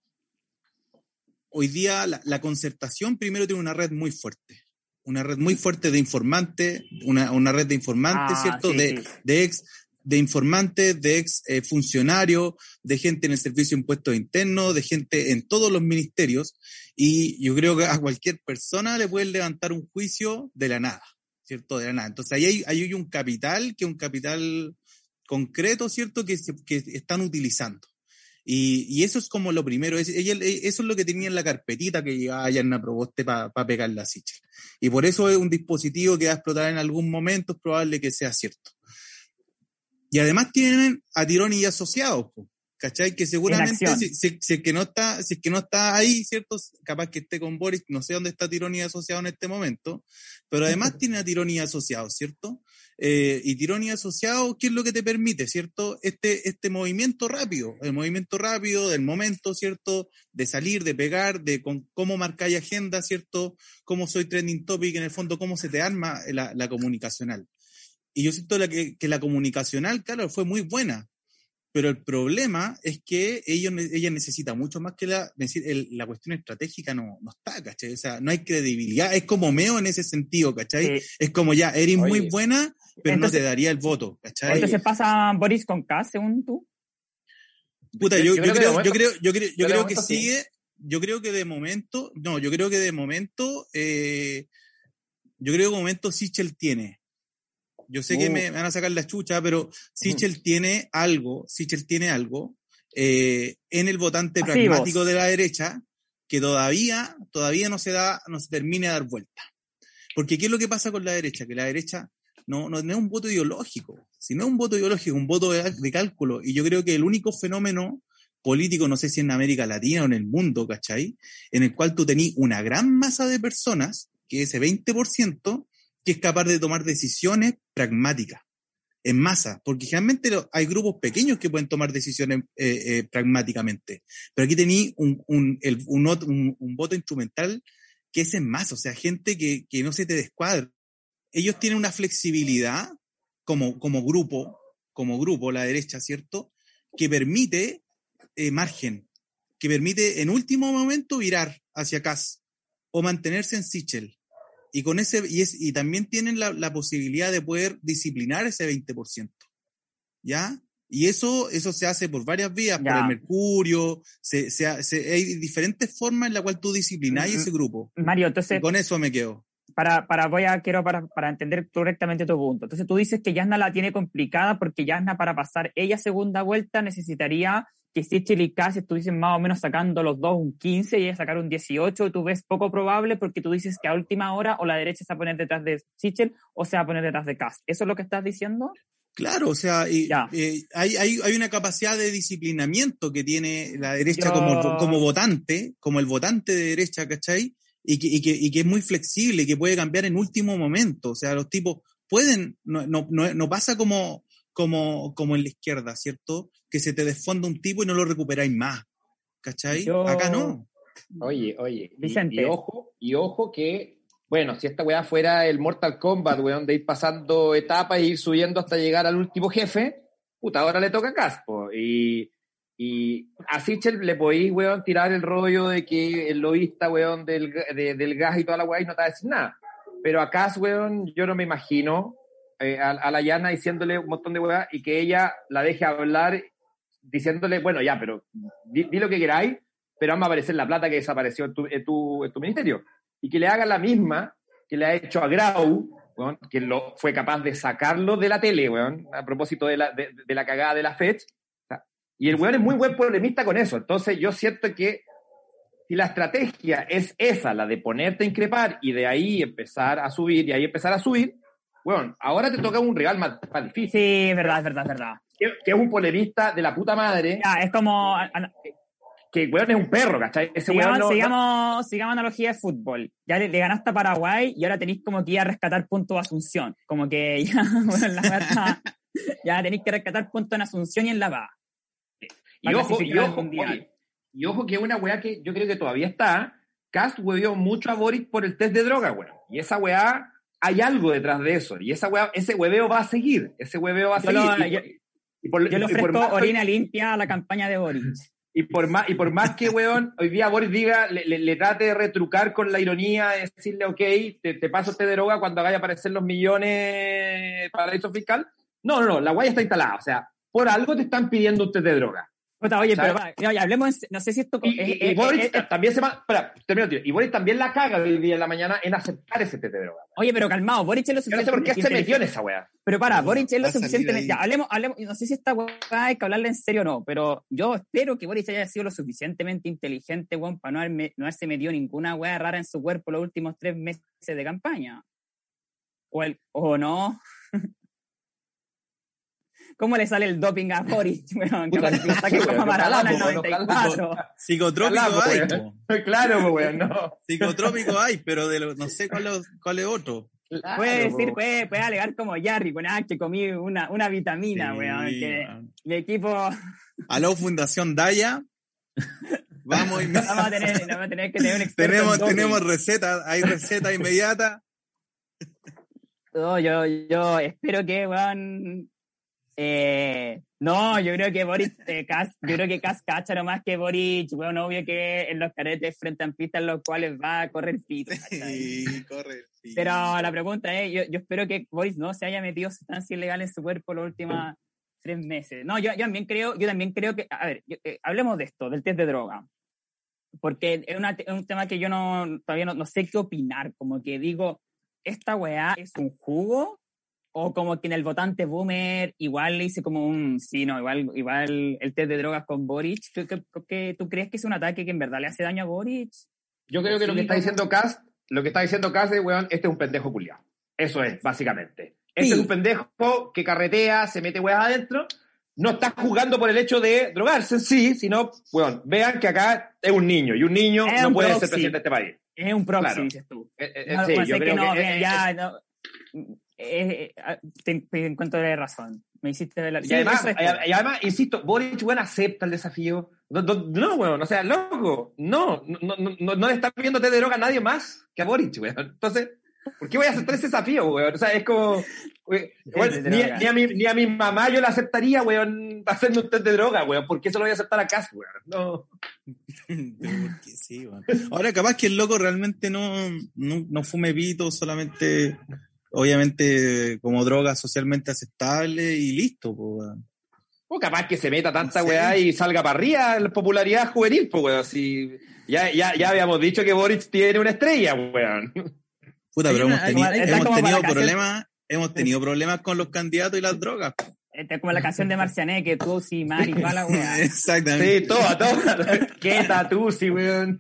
hoy día la, la concertación primero tiene una red muy fuerte. Una red muy fuerte de informantes, una, una red de informantes, Ah, ¿cierto? sí, de, sí. de ex de informantes, de ex eh, funcionarios, de gente en el servicio de impuestos internos, de gente en todos los ministerios, y yo creo que a cualquier persona le pueden levantar un juicio de la nada, ¿cierto? De la nada. Entonces ahí hay, un capital, que es un capital concreto, ¿cierto? Que, se- que están utilizando. Y, y eso es como lo primero, es, eso es lo que tenía en la carpetita que llevaba Yarna Proboste para pegarle a Sichel. Y por eso es un dispositivo que va a explotar en algún momento, es probable que sea cierto. Y además tienen a Tironi y asociados, ¿cachai? Que seguramente si, si- si es que no está, si es que no está ahí, ¿cierto? Capaz que esté con Boris, no sé dónde está Tironi asociado en este momento, pero además tiene a Tironi asociado, ¿cierto? Eh, y Tironi asociado, ¿qué es lo que te permite, ¿cierto? Este, este movimiento rápido, el movimiento rápido del momento, ¿cierto? De salir, de pegar, de con, cómo marcáis agenda, ¿cierto? Cómo soy trending topic, en el fondo, cómo se te arma la, la comunicacional. Y yo siento la que, que la comunicacional, claro, fue muy buena. Pero el problema es que ellos, ella necesita mucho más que la, decir, el- la cuestión estratégica no, no está, ¿cachai? O sea, no hay credibilidad. Es como meo en ese sentido, ¿cachai? Sí. Es como ya, eres muy buena, pero Entonces- no te daría el voto, ¿cachai? Entonces pasa Boris con K, según tú. Puta, yo- yo, yo yo creo yo creo, yo creo, que sí. sigue, yo creo que de momento, no, yo creo que de momento, eh, yo creo que de momento Sichel tiene. Yo sé que Uh. me van a sacar la chucha, pero Sichel tiene algo, Sichel tiene algo eh, en el votante pragmático de la derecha que todavía, todavía no se da, no se termina de dar vuelta. Porque ¿qué es lo que pasa con la derecha? Que la derecha no, no, no es un voto ideológico, sino un voto ideológico, un voto de, de cálculo. Y yo creo que el único fenómeno político, no sé si en América Latina o en el mundo, ¿cachai? En el cual tú tenés una gran masa de personas, que ese 20%, que es capaz de tomar decisiones pragmáticas, en masa, porque generalmente hay grupos pequeños que pueden tomar decisiones eh, eh, pragmáticamente, pero aquí tení un, un, un ot- un- un voto instrumental que es en masa, o sea, gente que, que no se te descuadra. Ellos tienen una flexibilidad como, como grupo, como grupo, la derecha, ¿cierto? Que permite eh, margen, que permite en último momento virar hacia Cas o mantenerse en Sichel. Y con ese, y, es, y también tienen la, la posibilidad de poder disciplinar ese 20%. ¿Ya? Y eso, eso se hace por varias vías, por Ya. el mercurio, se, se se- hay diferentes formas en las cuales tú disciplinas Mm, ese grupo. Mario, Y entonces, con eso me quedo. para, para, voy a, quiero para, para entender correctamente tu punto. Entonces tú dices que Yasna la tiene complicada porque Yasna para pasar ella segunda vuelta necesitaría que Sichel y Cass estuviesen más o menos sacando los dos un 15 y ella sacar un 18, tú ves poco probable porque tú dices que a última hora o la derecha se va a poner detrás de Sichel o se va a poner detrás de Cass. ¿Eso es lo que estás diciendo? Claro, o sea, y, eh, hay, hay, hay una capacidad de disciplinamiento que tiene la derecha Yo- como, como votante, como el votante de derecha, ¿cachai? Y que, y, que, y que es muy flexible, que puede cambiar en último momento. O sea, los tipos pueden, no, no, no, no pasa como, como, como en la izquierda, ¿cierto? Que se te desfonda un tipo y no lo recuperáis más. ¿Cachai? Yo- Acá no. Oye, oye. y- Vicente. Y, ojo, y ojo que, bueno, si esta weá fuera el Mortal Kombat, weón, de ir pasando etapas e ir subiendo hasta llegar al último jefe, puta, ahora le toca a Caspo. Y, y a Sichel le podéis, weón, tirar el rollo de que el lobista, weón, del, de- del gas y toda la weá y no te va a decir nada. Pero a Cas, weón, yo no me imagino eh, a, a la Yana diciéndole un montón de weá y que ella la deje hablar diciéndole, bueno, ya, pero di, lo que queráis, pero vamos a aparecer la plata que desapareció en tu, en tu, en tu ministerio. Y que le haga la misma que le ha hecho a Grau, que lo, fue capaz de sacarlo de la tele, weón, a propósito de la, de, la cagada de la FED. Y el weón es muy buen polemista con eso. Entonces yo siento que si la estrategia es esa, la de ponerte a increpar y de ahí empezar a subir y ahí empezar a subir, bueno, ahora te toca un rival más, más difícil, Sí, es verdad, es verdad, es verdad. que, que es un polemista de la puta madre, Ya, es como, a- a- que weón es un perro, ¿cachai? Ese weón sigamos, no- no- sigamos, sigamos analogía de fútbol. Ya le, le ganaste a Paraguay y ahora tenéis como que ir a rescatar puntos de Asunción. Como que ya, bueno, la está- ya tenéis que rescatar puntos en Asunción y en La Paz. Y ojo, y ojo, oye, y ojo que una weá que yo creo que todavía está, Cast huevió mucho a Boris por el test de droga, weón. Y esa weá, hay algo detrás de eso. Y esa ese hueveo va a seguir. Ese hueveo va a Yo seguir. lo- y, yo- y por, Yo le y por ofrezco más- orina limpia a la campaña de Boric. y por más, y por más que, weón, hoy día Boris diga, le, le- le trate de retrucar con la ironía, de decirle, ok, te, te paso este de droga cuando vaya a aparecer los millones para paraíso fiscal. No, no, no, la guaya está instalada. O sea, por algo te están pidiendo un test de droga. Oye, ¿Sabes? pero va, no, ya hablemos, no sé si esto... Y, es- y- y es- Boris es- es- también se va, espera, termino, tío. Y Boris también la caga hoy día en la mañana en aceptar ese test de droga. oye, pero calmado, Boric es lo Yo no sé por qué se metió en esa wea. Pero para, Pero Boric es lo suficientemente. Ya, hablemos, hablemos, no sé si esta weá hay que hablarle en serio o no, pero yo espero que Boric haya sido lo suficientemente inteligente, weón, para no, haberme- no haberse metido ninguna weá rara en su cuerpo los últimos tres meses de campaña. O, el, o no. ¿Cómo le sale el doping a Boric, weón? Que Puta, parece que lo saque weón, como a no Maradona en jalamos, no 94. Psicotrópico hay, weón. po. claro, pues, weón, no. Psicotrópico hay, pero de lo- no sé cuál es, cuál es otro. Claro, Puede decir, po. puede, puede alegar como Jarry, con ah, que comí una, una vitamina, Sí, weón. Que mi equipo Aló, Fundación Daya. Vamos y me- vamos a tener, vamos a tener que tener un experto en tenemos, tenemos recetas, hay recetas inmediatas. No, yo, yo espero que, weón. Eh, no, yo creo que Boris, eh, yo creo que Cas cacha más que Boris, weón, obvio que en los caretes frente a pistas en los cuales va a correr pito. Sí, corre. Pero la pregunta es, yo, yo espero que Boris no se haya metido sustancia ilegal en su cuerpo los últimos tres meses. No, yo, yo también creo, yo también creo que, a ver, yo- eh, hablemos de esto, del test de droga. porque es, una- es un tema que yo no, todavía no, no sé qué opinar, como que digo, ¿esta weá es un jugo? O como que en el votante boomer igual le hice como un, sí, no, igual, igual el test de drogas con Boric. ¿Qué, qué- qué- tú crees que es un ataque que en verdad le hace daño a Boric? Yo creo que lo que está diciendo Cast, lo que está diciendo Cast es, weón, este es un pendejo culiado. Eso es, básicamente. Este Sí. es un pendejo que carretea, se mete weas adentro. No está jugando por el hecho de drogarse sí, sino, weón, vean que acá es un niño y un niño Es no un puede ser presidente de este país. Es un proxy, Claro. dices tú. Eh, eh, eh, No, sí, yo que creo no, que, bien, ya, no. Eh, te, te encuentro de razón. Me hiciste ver la... Y Sí, además, es, y además, insisto, Boric, weón, acepta el desafío. No, no, no, weón, o sea, loco, no, no, no, no, no le está viendo té de droga a nadie más que a Boric, weón. Entonces, ¿por qué voy a aceptar ese desafío, weón? O sea, es como, we- weón, de ni, ni a mi, ni a mi mamá yo la aceptaría, weón, hacerme un test de droga, weón. ¿Por qué se lo voy a aceptar a Cas, weón? No. Porque sí, weón. Ahora, capaz que el loco realmente no, no, no fume pito, solamente, obviamente, como droga socialmente aceptable y listo, po, weón. O capaz que se meta tanta weá y salga para arriba la popularidad juvenil, pues, weón. Si ya, ya, ya habíamos dicho que Boric tiene una estrella, weón. Puta, pero hemos está hemos tenido problemas, hemos tenido problemas con los candidatos y las drogas. Este es como la canción de Marciané, que tú, sí, Mari, toda la weá. Exactamente. Sí, todo, todo. Qué tatusi, weón.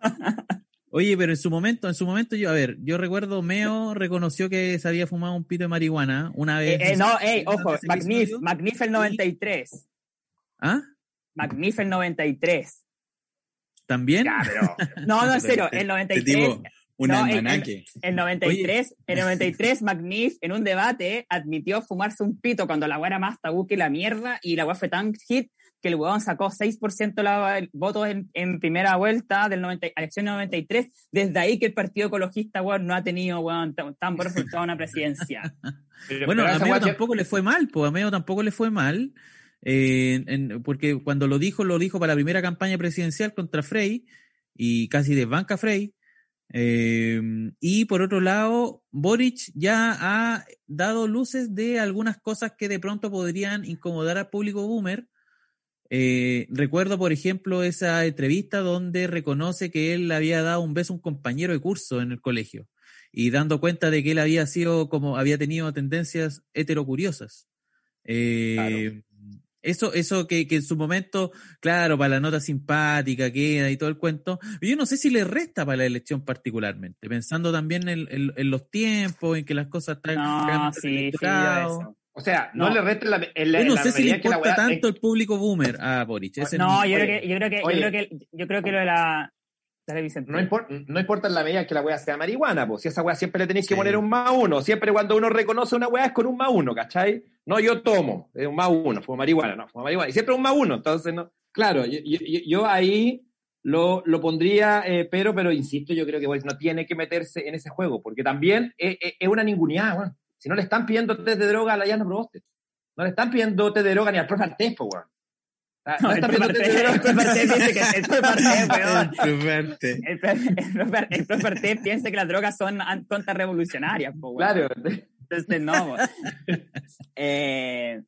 Oye, pero en su momento, en su momento yo, a ver, yo recuerdo Meo reconoció que se había fumado un pito de marihuana una Eh, vez. eh, no, ey, ojo, episodio. Magnif el 93. ¿Ah? Magnif el 93. ¿También? Ya, pero. No, no, en serio, el este 93. tipo, un No, el- almanaque. El 93, el 93, McNiff en un debate admitió fumarse un pito cuando la weá era más tabú que la mierda y la weá fue tan hit que el weón sacó 6% la, votos en, en primera vuelta del 90, elección 93. Desde ahí que el Partido Ecologista, weón, no ha tenido, weón, tan, tan buen resultado en una presidencia. Bueno, Pero a weá- tampoco le fue mal, pues a Meo tampoco le fue mal, eh, en- porque cuando lo dijo, lo dijo para la primera campaña presidencial contra Frey y casi desbanca Frey. Eh, y por otro lado, Boric ya ha dado luces de algunas cosas que de pronto podrían incomodar al público boomer. Eh, recuerdo, por ejemplo, esa entrevista donde reconoce que él le había dado un beso a un compañero de curso en el colegio y dando cuenta de que él había sido como había tenido tendencias heterocuriosas. Eh, Eso, eso que, que en su momento, claro, para la nota simpática queda y todo el cuento, yo no sé si le resta para la elección particularmente, pensando también en, en- en los tiempos, en que las cosas están No, sí, sí, eso. O sea, no, No. le resta la, Yo en no la sé si le medida que la importa tanto el público boomer a Boric. ese No, yo Oye, creo que, yo creo que, yo creo que, yo creo que lo de la, dale, Vicente. No, impor- no importa en la medida que la weá sea marihuana, pues si esa weá siempre le tenéis que poner un más uno. Siempre cuando uno reconoce una weá es con un más uno, ¿cachai? No, yo tomo, es un más uno, fumo marihuana, no, fumo marihuana. Y siempre un más uno, entonces no. Claro, yo, yo- yo- yo ahí lo, lo pondría, eh, pero, pero insisto, yo creo que Boris no tiene que meterse en ese juego, porque también es, es- es una ninguneada, weón. Si no le están pidiendo test de droga a la Llano Proboste, no le están pidiendo test de droga ni al profe Artefo, weón. Ah, No, No, el profe droga. Artés Artés, Artés piensa que las drogas son contrarrevolucionarias, po, weón. Claro. Entonces, no. eh,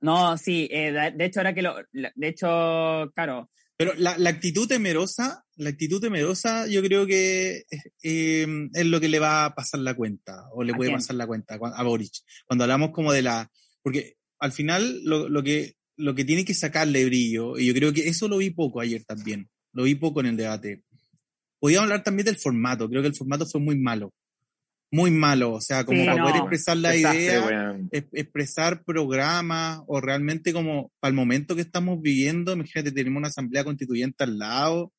no, sí, eh, de hecho, ahora que lo. De hecho, claro. Pero la, la actitud temerosa, la actitud temerosa, yo creo que eh, es lo que le va a pasar la cuenta, o le ¿A puede quién? pasar la cuenta a Boric. Cuando hablamos como de la, porque al final lo, lo que lo que tiene que sacarle brillo, y yo creo que eso lo vi poco ayer también, lo vi poco en el debate. Podíamos hablar también del formato, creo que el formato fue muy malo, muy malo, o sea, como Sí, para no. poder expresar la Desastre, idea, es- expresar programas o realmente como para el momento que estamos viviendo, imagínate, tenemos una asamblea constituyente al lado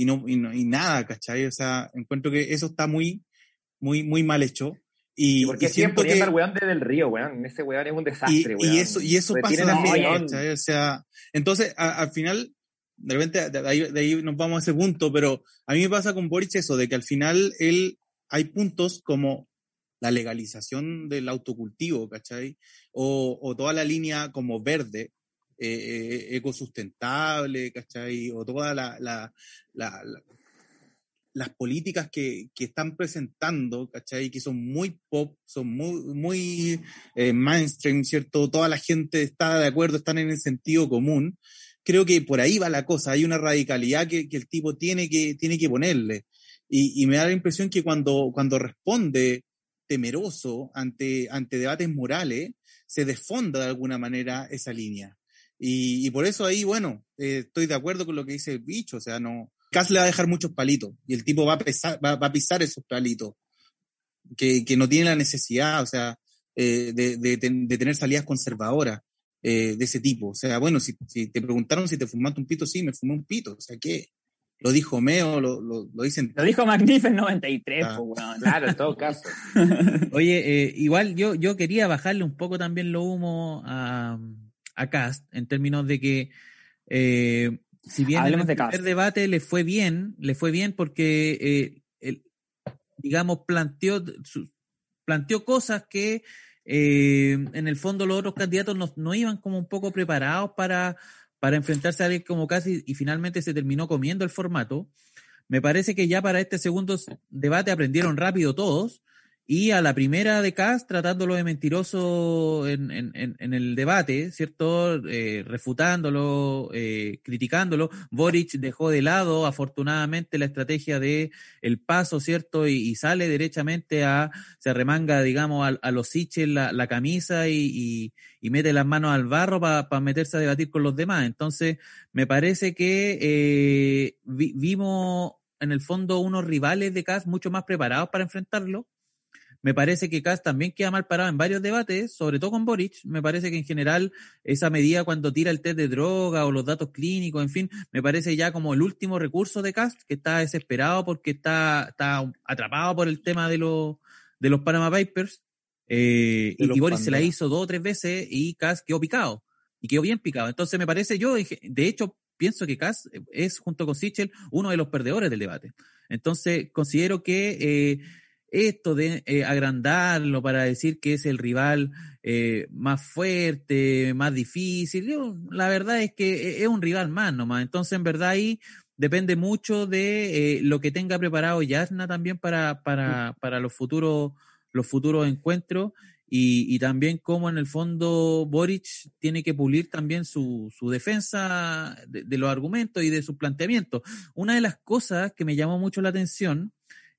y no, y no- y nada, ¿cachai? O sea, encuentro que eso está muy, muy, muy mal hecho. Y, ¿Y por qué y siguen siento poniendo que, al weón desde el río, weón? Ese weón es un y, desastre, y weón. eso, y eso pasa también. ¿cachai? O sea, entonces, a- al final, de repente, de ahí, de ahí nos vamos a ese punto, pero a mí me pasa con Boric eso, de que al final él, hay puntos como la legalización del autocultivo, ¿cachai? O, o toda la línea como verde, eh, ecosustentable, ¿cachai? O toda la, la, la- la- las políticas que, que están presentando, ¿cachai? Que son muy pop, son muy, muy eh, mainstream, ¿cierto? Toda la gente está de acuerdo, están en el sentido común. creo que por ahí va la cosa, hay una radicalidad que, que el tipo tiene que, tiene que ponerle. Y, y, me da la impresión que cuando, cuando responde temeroso ante, ante debates morales, se desfonda de alguna manera esa línea. Y, y por eso ahí, bueno, eh, estoy de acuerdo con lo que dice el bicho, o sea, no, Cas le va a dejar muchos palitos y el tipo va a, pesar, va, va a pisar esos palitos que, que, no tiene la necesidad, o sea, eh, de, de, de, tener salidas conservadoras eh, de ese tipo. O sea, bueno, si, si, te preguntaron si te fumaste un pito, sí, me fumé un pito. O sea, ¿qué? Lo dijo Meo, lo, lo, lo dicen. Lo dijo Magnifen 93, ah. pues, bueno. Claro, en todo caso. Oye, eh, igual yo, yo quería bajarle un poco también lo humo a, a Cast, en términos de que eh, si bien Hablemos el de primer debate le fue bien, le fue bien porque, eh, el, digamos, planteó, su, planteó cosas que eh, en el fondo los otros candidatos no, no, iban como un poco preparados para, para enfrentarse a alguien como casi y finalmente se terminó comiendo el formato. Me parece que ya para este segundo debate aprendieron rápido todos y a la primera de Kass tratándolo de mentiroso en, en, el debate, ¿cierto? Eh, refutándolo, eh, criticándolo. Boric dejó de lado, afortunadamente, la estrategia de el paso, ¿cierto? Y, sale derechamente a, se remanga, digamos, a, los Siches la, la, camisa y, y, y, mete las manos al barro para pa meterse a debatir con los demás. Entonces, me parece que eh, vi, vimos en el fondo unos rivales de Kass mucho más preparados para enfrentarlo me parece que Kass también queda mal parado en varios debates, sobre todo con Boric. Me parece que en general esa medida cuando tira el test de droga o los datos clínicos, en fin, me parece ya como el último recurso de Kass, que está desesperado porque está, está atrapado por el tema de, los de los Panama Papers. Eh, y, y Boric se la hizo dos o tres veces y Kass quedó picado. Y quedó bien picado. Entonces me parece, yo de hecho pienso que Kass es, junto con Sichel, uno de los perdedores del debate. Entonces considero que... Eh, esto de eh, agrandarlo para decir que es el rival eh, más fuerte, más difícil, yo, la verdad es que es un rival más nomás. Entonces, en verdad, ahí depende mucho de eh, lo que tenga preparado Yasna también para, para, para los futuros los futuros encuentros y, y, también cómo en el fondo Boric tiene que pulir también su, su defensa de, de los argumentos y de sus planteamientos. Una de las cosas que me llamó mucho la atención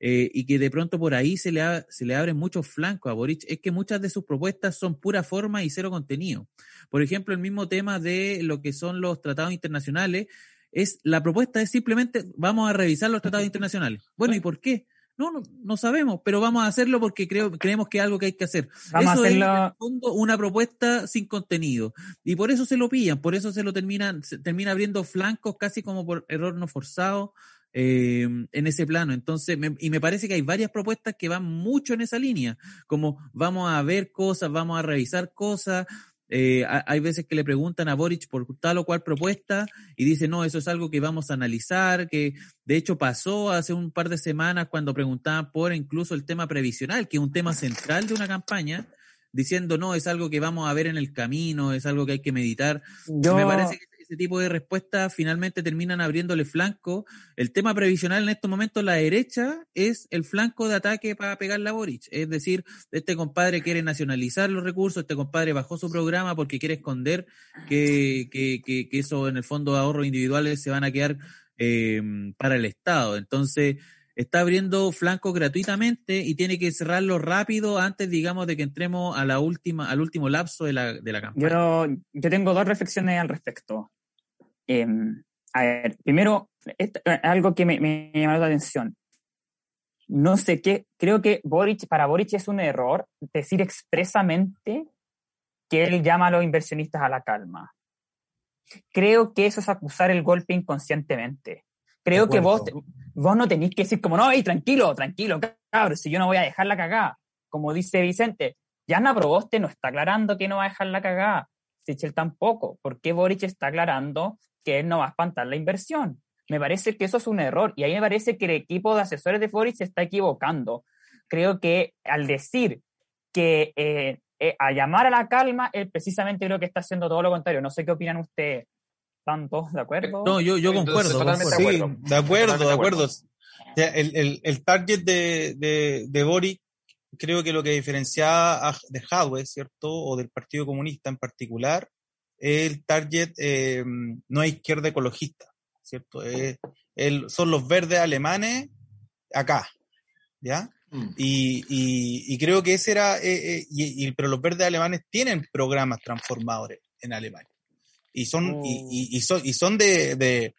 eh, y que de pronto por ahí se le, ha, se le abren muchos flancos a Boric, es que muchas de sus propuestas son pura forma y cero contenido. Por ejemplo, el mismo tema de lo que son los tratados internacionales, es la propuesta es simplemente vamos a revisar los tratados internacionales. Bueno, ¿y por qué? No, no, no sabemos, pero vamos a hacerlo porque creo, creemos que es algo que hay que hacer. Vamos eso a hacerlo... es en el fondo una propuesta sin contenido. Y por eso se lo pillan, por eso se lo terminan, se termina abriendo flancos casi como por error no forzado eh, en ese plano. Entonces, me, y me parece que hay varias propuestas que van mucho en esa línea, como vamos a ver cosas, vamos a revisar cosas. Eh, hay veces que le preguntan a Boric por tal o cual propuesta y dice, no, eso es algo que vamos a analizar, que de hecho pasó hace un par de semanas cuando preguntaban por incluso el tema previsional, que es un tema central de una campaña, diciendo, no, es algo que vamos a ver en el camino, es algo que hay que meditar. Yo... Me parece que ese tipo de respuestas finalmente terminan abriéndole flanco. El tema previsional en estos momentos, la derecha es el flanco de ataque para pegar la Boric. Es decir, este compadre quiere nacionalizar los recursos, este compadre bajó su programa porque quiere esconder que, que, eso en el fondo de ahorros individuales se van a quedar eh, para el Estado. Entonces, está abriendo flancos gratuitamente y tiene que cerrarlo rápido antes, digamos, de que entremos a la última, al último lapso de la, de la campaña. Yo, yo tengo dos reflexiones al respecto. Eh, a ver, primero, esto, algo que me, me llamó la atención. No sé qué, creo que Boric, para Boric es un error decir expresamente que él llama a los inversionistas a la calma. Creo que eso es acusar el golpe inconscientemente. Creo que vos, vos no tenéis que decir como, no, hey, tranquilo, tranquilo, cabrón, si yo no voy a dejar la cagada. Como dice Vicente, Yana Proboste no está aclarando que no va a dejar la cagada. Sichel tampoco. ¿Por qué Boric está aclarando que él no va a espantar la inversión? Me parece que eso es un error. Y ahí me parece que el equipo de asesores de Boric se está equivocando. Creo que al decir que eh, eh, a llamar a la calma, él precisamente creo que está haciendo todo lo contrario. No sé qué opinan ustedes. ¿Están todos de acuerdo? No, yo, yo concuerdo. Totalmente sí, de acuerdo, de acuerdo. De acuerdo. O sea, el, el, el, target de, de, de Boric creo que lo que diferenciaba de Hadwe, ¿cierto? O del Partido Comunista en particular, el target eh, no es izquierda ecologista, ¿cierto? Es- el- son los verdes alemanes acá, ¿ya? Mm. Y, y- y creo que ese era, eh, eh, y, pero los verdes alemanes tienen programas transformadores en Alemania. Y son, y, y- son, y son de, de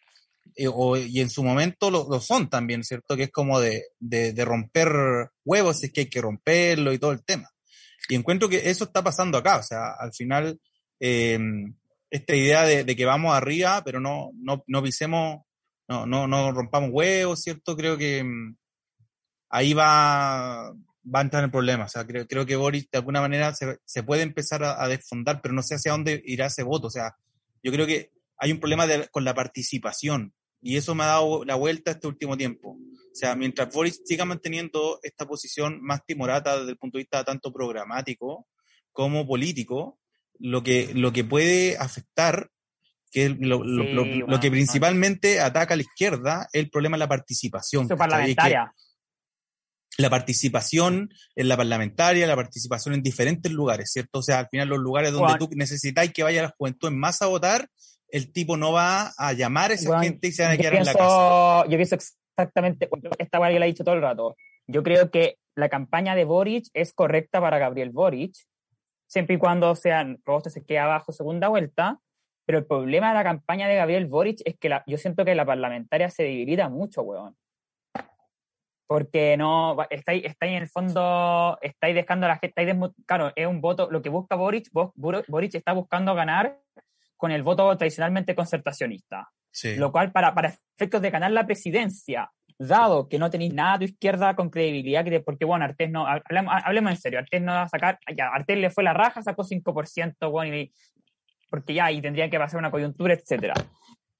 eh, o- y en su momento lo, lo son también, ¿cierto? Que es como de, de, de romper huevos, es que hay que romperlo y todo el tema. Y encuentro que eso está pasando acá, o sea, al final, eh, esta idea de, que vamos arriba, pero no, no, no pisemos, no, no, no rompamos huevos, ¿cierto? Creo que mm, ahí va, va a entrar el problema. O sea, creo, que Boris de alguna manera se, puede empezar a, desfondar, pero no sé hacia dónde irá ese voto. O sea, yo creo que hay un problema con la participación y eso me ha dado la vuelta este último tiempo. O sea, mientras Boris siga manteniendo esta posición más timorata desde el punto de vista tanto programático como político, lo que, lo que puede afectar, que es lo, lo- Sí, lo- bueno, lo que principalmente ataca a la izquierda, es el problema de la participación. La participación en la parlamentaria, la participación en diferentes lugares, ¿cierto? O sea, al final los lugares donde Juan. tú necesitáis que vaya la juventud en masa a votar, el tipo no va a llamar a esa gente y se van a quedar en la casa. pienso, yo pienso exactamente, esta weá que le he dicho todo el rato. Yo creo que la campaña de Boric es correcta para Gabriel Boric, siempre y cuando sean Proboste se quede abajo segunda vuelta, pero el problema de la campaña de Gabriel Boric es que la- yo siento que la parlamentaria se dividida mucho, weón. Porque no, estáis, estáis en el fondo, estáis dejando a la gente, estáis claro, es un voto, lo que busca Boric, Boric está buscando ganar con el voto tradicionalmente concertacionista Sí. lo cual para, para efectos de ganar la presidencia, dado que no tenéis nada tu izquierda con credibilidad, que- porque bueno, Artés no, hablemos, en serio, Artés no va a sacar, ya, Artés le fue la raja, sacó 5%, bueno, porque ya, y tendrían que pasar una coyuntura, etcétera.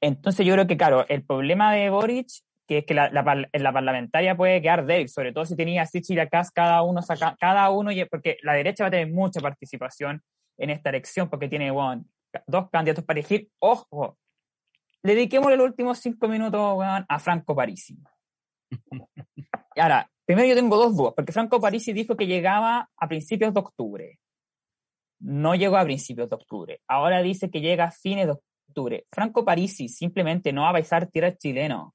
Entonces yo creo que, claro, el problema de Boric, que es que la, la, la parlamentaria puede quedar débil, sobre todo si tenía a Sitch y a cada uno saca, cada uno, porque la derecha va a tener mucha participación en esta elección, porque tiene, dos candidatos para elegir, ojo, dediquémosle los últimos cinco minutos a Franco Parisi. Y ahora, primero yo tengo dos dudas, porque Franco Parisi dijo que llegaba a principios de octubre. No llegó a principios de octubre. Ahora dice que llega a fines de octubre. Franco Parisi simplemente no va a paisar tierra chileno.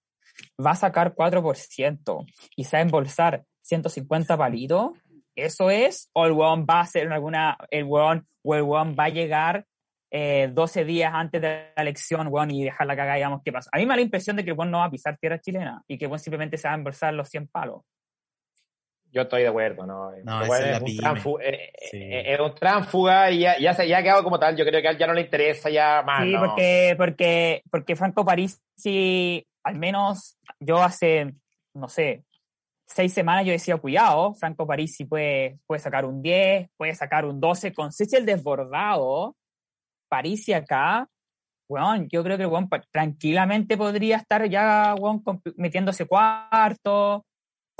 Va a sacar 4% y se va a embolsar 150 palitos. ¿Eso es? ¿O el weón va a hacer alguna, el weón, o el weón va a llegar eh, 12 días antes de la elección, weón, y dejar la cagada, digamos, qué pasa. A mí me da la impresión de que el weón no va a pisar tierra chilena y que el weón simplemente se va a embolsar los 100 palos. Yo estoy de acuerdo, ¿no? Esa es un pyme. tránfu- eh, Sí. eh, es un tránfuga y ya, ya, se, ya ha quedado como tal. Yo creo que a él ya no le interesa ya más. sí, no. porque, porque, porque Franco Parisi, al menos yo hace, no sé, seis semanas yo decía, cuidado, Franco Parisi puede, puede sacar un 10, puede sacar un 12, con Sichel desbordado, Parisi acá, weón, yo creo que weón tranquilamente podría estar ya, weón, metiéndose cuarto,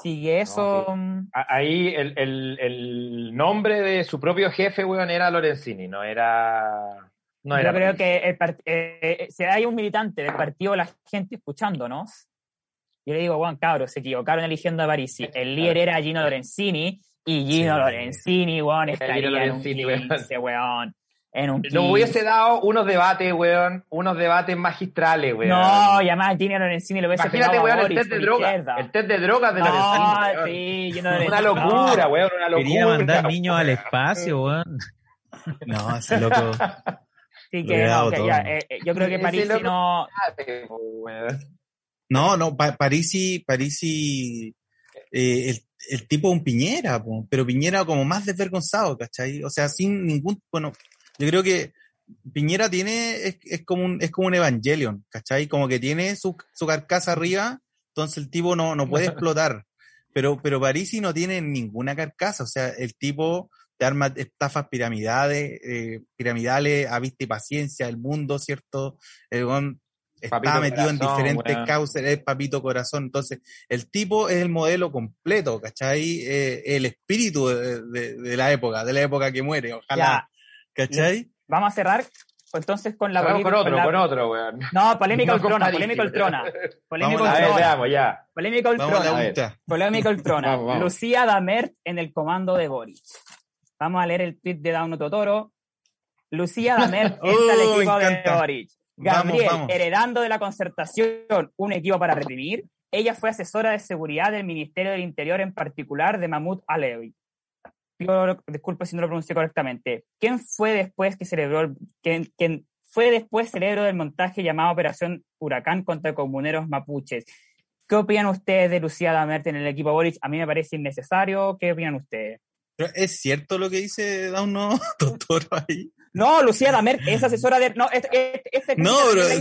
sigue eso, sí. Ahí el, el, el nombre de su propio jefe, weón, era Lorenzini, no era. No yo era creo Parisi. que el eh, eh, si hay un militante del partido La Gente escuchándonos, yo le digo, Juan cabros, se equivocaron eligiendo a Parisi. El líder era Gino Lorenzini, y Gino Sí. Lorenzini, weón, estaría Gino en un Lorenzini, weón. 15, weón. En un 15. Nos hubiese dado unos debates, weón, unos debates magistrales, weón. No, y además Gino Lorenzini lo hubiese Imagínate, pegado a weón, el test de por droga. izquierda. El test de drogas de No, Lorenzini. Gino Una locura, no. weón, una locura. Quería mandar niños al weón. espacio, weón. No, ese loco. Sí, que no, ya, eh, eh, yo creo que loco- no. No, no, Pa- Parisi, Parisi, eh, el, el tipo un Piñera, po, pero Piñera como más desvergonzado, ¿cachai? O sea, sin ningún, bueno, yo creo que Piñera tiene, es, es como un, es como un Evangelion, ¿cachai? Como que tiene su, su carcasa arriba, entonces el tipo no, no puede explotar. Pero, pero Parisi no tiene ninguna carcasa, o sea, el tipo te arma estafas piramidales, eh, piramidales a vista y paciencia del mundo, ¿cierto? El está Papito metido en diferentes weón. causas, es papito corazón. Entonces, el tipo es el modelo completo, ¿cachai? Eh, el espíritu de, de- de la época, de la época que muere, ojalá. ¿Cachai? vamos a cerrar entonces con la Cerramos con otro, la- con otro, weón. No, polémica No con Ultrona, Parisi, polémica. Ultrona. Polémica Vamos A ver, Ultrona. veamos, ya. Polémica Ultrona. Polémica Ultrona. Vamos, vamos. Lucía Damert en el comando de Boris. Vamos a leer el tweet de Dauno Totoro. Lucía Damer entra al Oh, me equipo de. Boric. Gabriel, vamos. heredando de la concertación un equipo para reprimir. Ella fue asesora de seguridad del Ministerio del Interior, en particular de Mahmoud Alevi. Pido disculpe si no lo pronuncié correctamente. ¿Quién fue después que celebró, el- quién, quién fue después cerebro del montaje llamado Operación Huracán contra comuneros mapuches? ¿Qué opinan ustedes de Lucía Damert en el equipo Boric? A mí me parece innecesario. ¿Qué opinan ustedes? ¿Es cierto lo que dice Dauno Totoro ahí? No, Lucía Damert es asesora de... No, este, este, este No,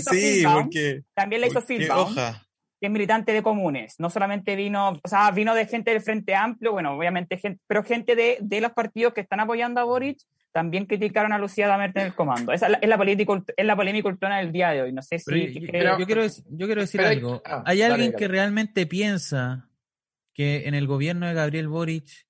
sí, porque. También la hizo Fieldbaum. hoja. Que es militante de comunes. No solamente vino, o sea, vino de gente del Frente Amplio, bueno, obviamente, gente, pero gente de, de los partidos que están apoyando a Boric también criticaron a Lucía Damert en el comando. Esa es la, es la, política, es la polémica ultrona del día de hoy. No sé si... Pero yo, que- yo- yo quiero, yo quiero decir pero hay- algo. ah, ¿Hay dale, alguien dale. que realmente piensa que en el gobierno de Gabriel Boric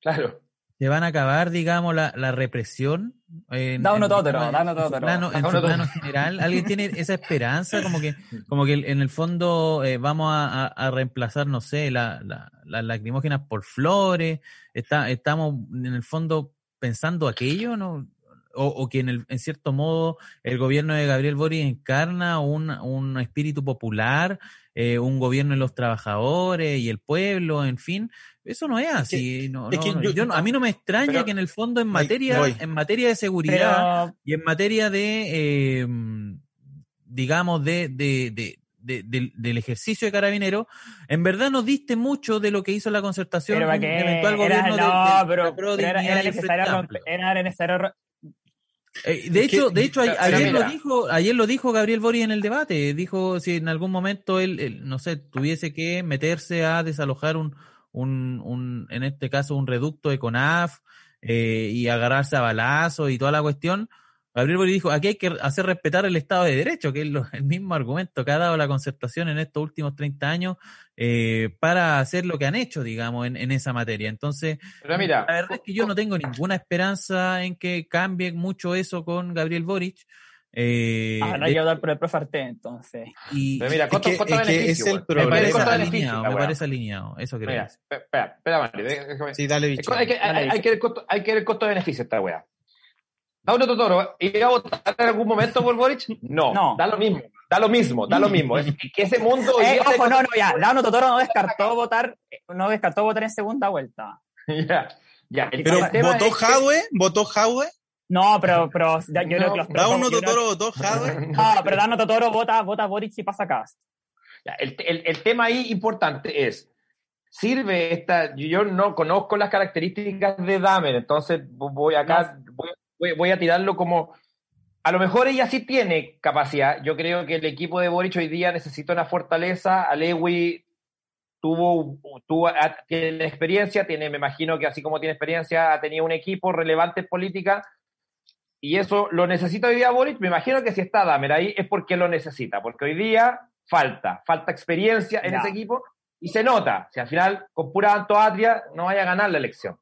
Claro. Se van a acabar, digamos, la, la represión? En, Da uno da uno en su plano, en su plano general. ¿Alguien tiene esa esperanza? Como que, como que en el fondo eh, vamos a, a- a reemplazar, no sé, la, la- las lacrimógenas por flores. Está, estamos en el fondo pensando aquello, ¿no? O, o que en, el, en cierto modo el gobierno de Gabriel Boric encarna un, un espíritu popular, eh, un gobierno de los trabajadores y el pueblo, en fin. Eso no es así. no, es no, yo- Yo a mí no me extraña Pero- que en el fondo en materia, voy. en materia de seguridad Pero, y en materia de, eh, digamos, de, de, de- de- del- del ejercicio de carabinero, en verdad nos diste mucho de lo que hizo la concertación que eventual era, gobierno de- no, de, pero, pero era, era el necesario romper- era necesario Eh, de hecho, de hecho, a- ayer lo dijo, ayer lo dijo Gabriel Boric en el debate. Dijo si en algún momento él, él, no sé, tuviese que meterse a desalojar un, un, un en este caso, un reducto de CONAF eh, y agarrarse a balazos y toda la cuestión. Gabriel Boric dijo, aquí hay que hacer respetar el Estado de Derecho, que es lo- el mismo argumento que ha dado la concertación en estos últimos 30 años eh, para hacer lo que han hecho, digamos, en, en esa materia. Entonces, Pero mira, la verdad es que yo no tengo ninguna esperanza en que cambie mucho eso con Gabriel Boric. Eh, Habrá de- que votar por el Profarte, entonces. y pero mira, Es costo, que- costo es que beneficio, es el weón. me parece costo alineado, me parece alineado, eso creo. Mira, espera, espera, Mari, déjame- Sí, dale, bicho. Hay que, hay, hay que ver el costo, hay que ver el costo beneficio esta weá. ¿Da uno Totoro iba a votar en algún momento por Boric? No, No. da lo mismo, da lo mismo, da lo mismo. Es que- ese mundo Eh, ojo, no, no, ya. Dano Totoro no descartó votar, no descartó votar en segunda vuelta. ya, ya. El, Pero el votó es Jadwe, votó Jadwe, No, pero, pero yo No, creo que los Dauno Totoro votó Jadwe. No, pero Dano Totoro vota, vota Boric si pasa Cast. Ya, el, el- el tema ahí importante es, sirve esta, yo- no conozco las características de Damer, entonces voy acá, voy, a tirarlo como, a lo mejor ella sí tiene capacidad, yo creo que el equipo de Boric hoy día necesita una fortaleza, Alewi tuvo, tuvo ha- tiene experiencia, tiene, me imagino que así como tiene experiencia, ha tenido un equipo relevante en política, y eso lo necesita hoy día Boric, me imagino que si está Damer ahí es porque lo necesita, porque hoy día falta, falta experiencia en ese equipo y se nota, si al final con pura antopatria no vaya a ganar la elección.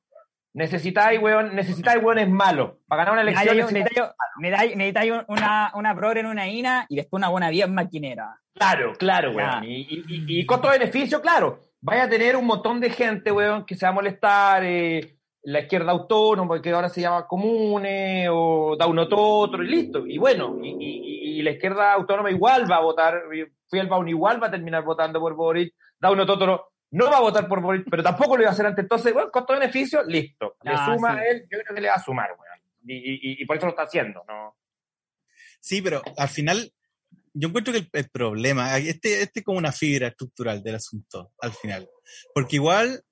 Necesitáis, weón, necesitáis weones malos. Para ganar una elección necesitáis- Necesitáis necesitáis un- una, una progre en una INA y después una buena bien maquinera. Claro, claro, weón. Y, y- y- y costo-beneficio, claro. Vaya a tener un montón de gente, weón, que se va a molestar. eh, la izquierda autónoma, que ahora se llama Comune, o da uno otro, y listo. Y bueno, y, y- y la izquierda autónoma igual va a votar, Fielbaum igual va a terminar votando por Boric, da uno otro no va a votar por Boric, pero tampoco lo iba a hacer antes. Entonces, bueno, costo-beneficio, listo. Le Ah, suma sí. a él, yo creo que le va a sumar, weón. Y, y- y por eso lo está haciendo, ¿no? Sí, pero al final, yo encuentro que el, el problema, este, este es como una fibra estructural del asunto, al final. Porque igual,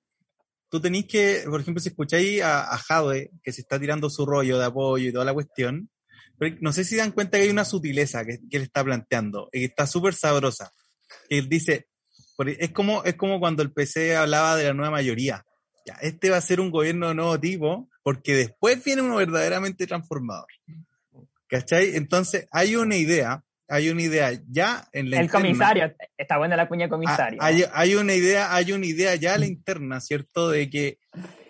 tú tenés que, por ejemplo, si escucháis a, a Jadwe, que se está tirando su rollo de apoyo y toda la cuestión, pero no sé si dan cuenta que hay una sutileza que, que él está planteando, y que está súper sabrosa. Que él dice, es como, es como cuando el PC hablaba de la nueva mayoría. Ya, este va a ser un gobierno de nuevo tipo, porque después viene uno verdaderamente transformador. ¿Cachai? Entonces, hay una idea, hay una idea ya en la El interna- comisario, está buena la cuña comisario. Hay, hay una idea, hay una idea ya a la interna, ¿cierto? De que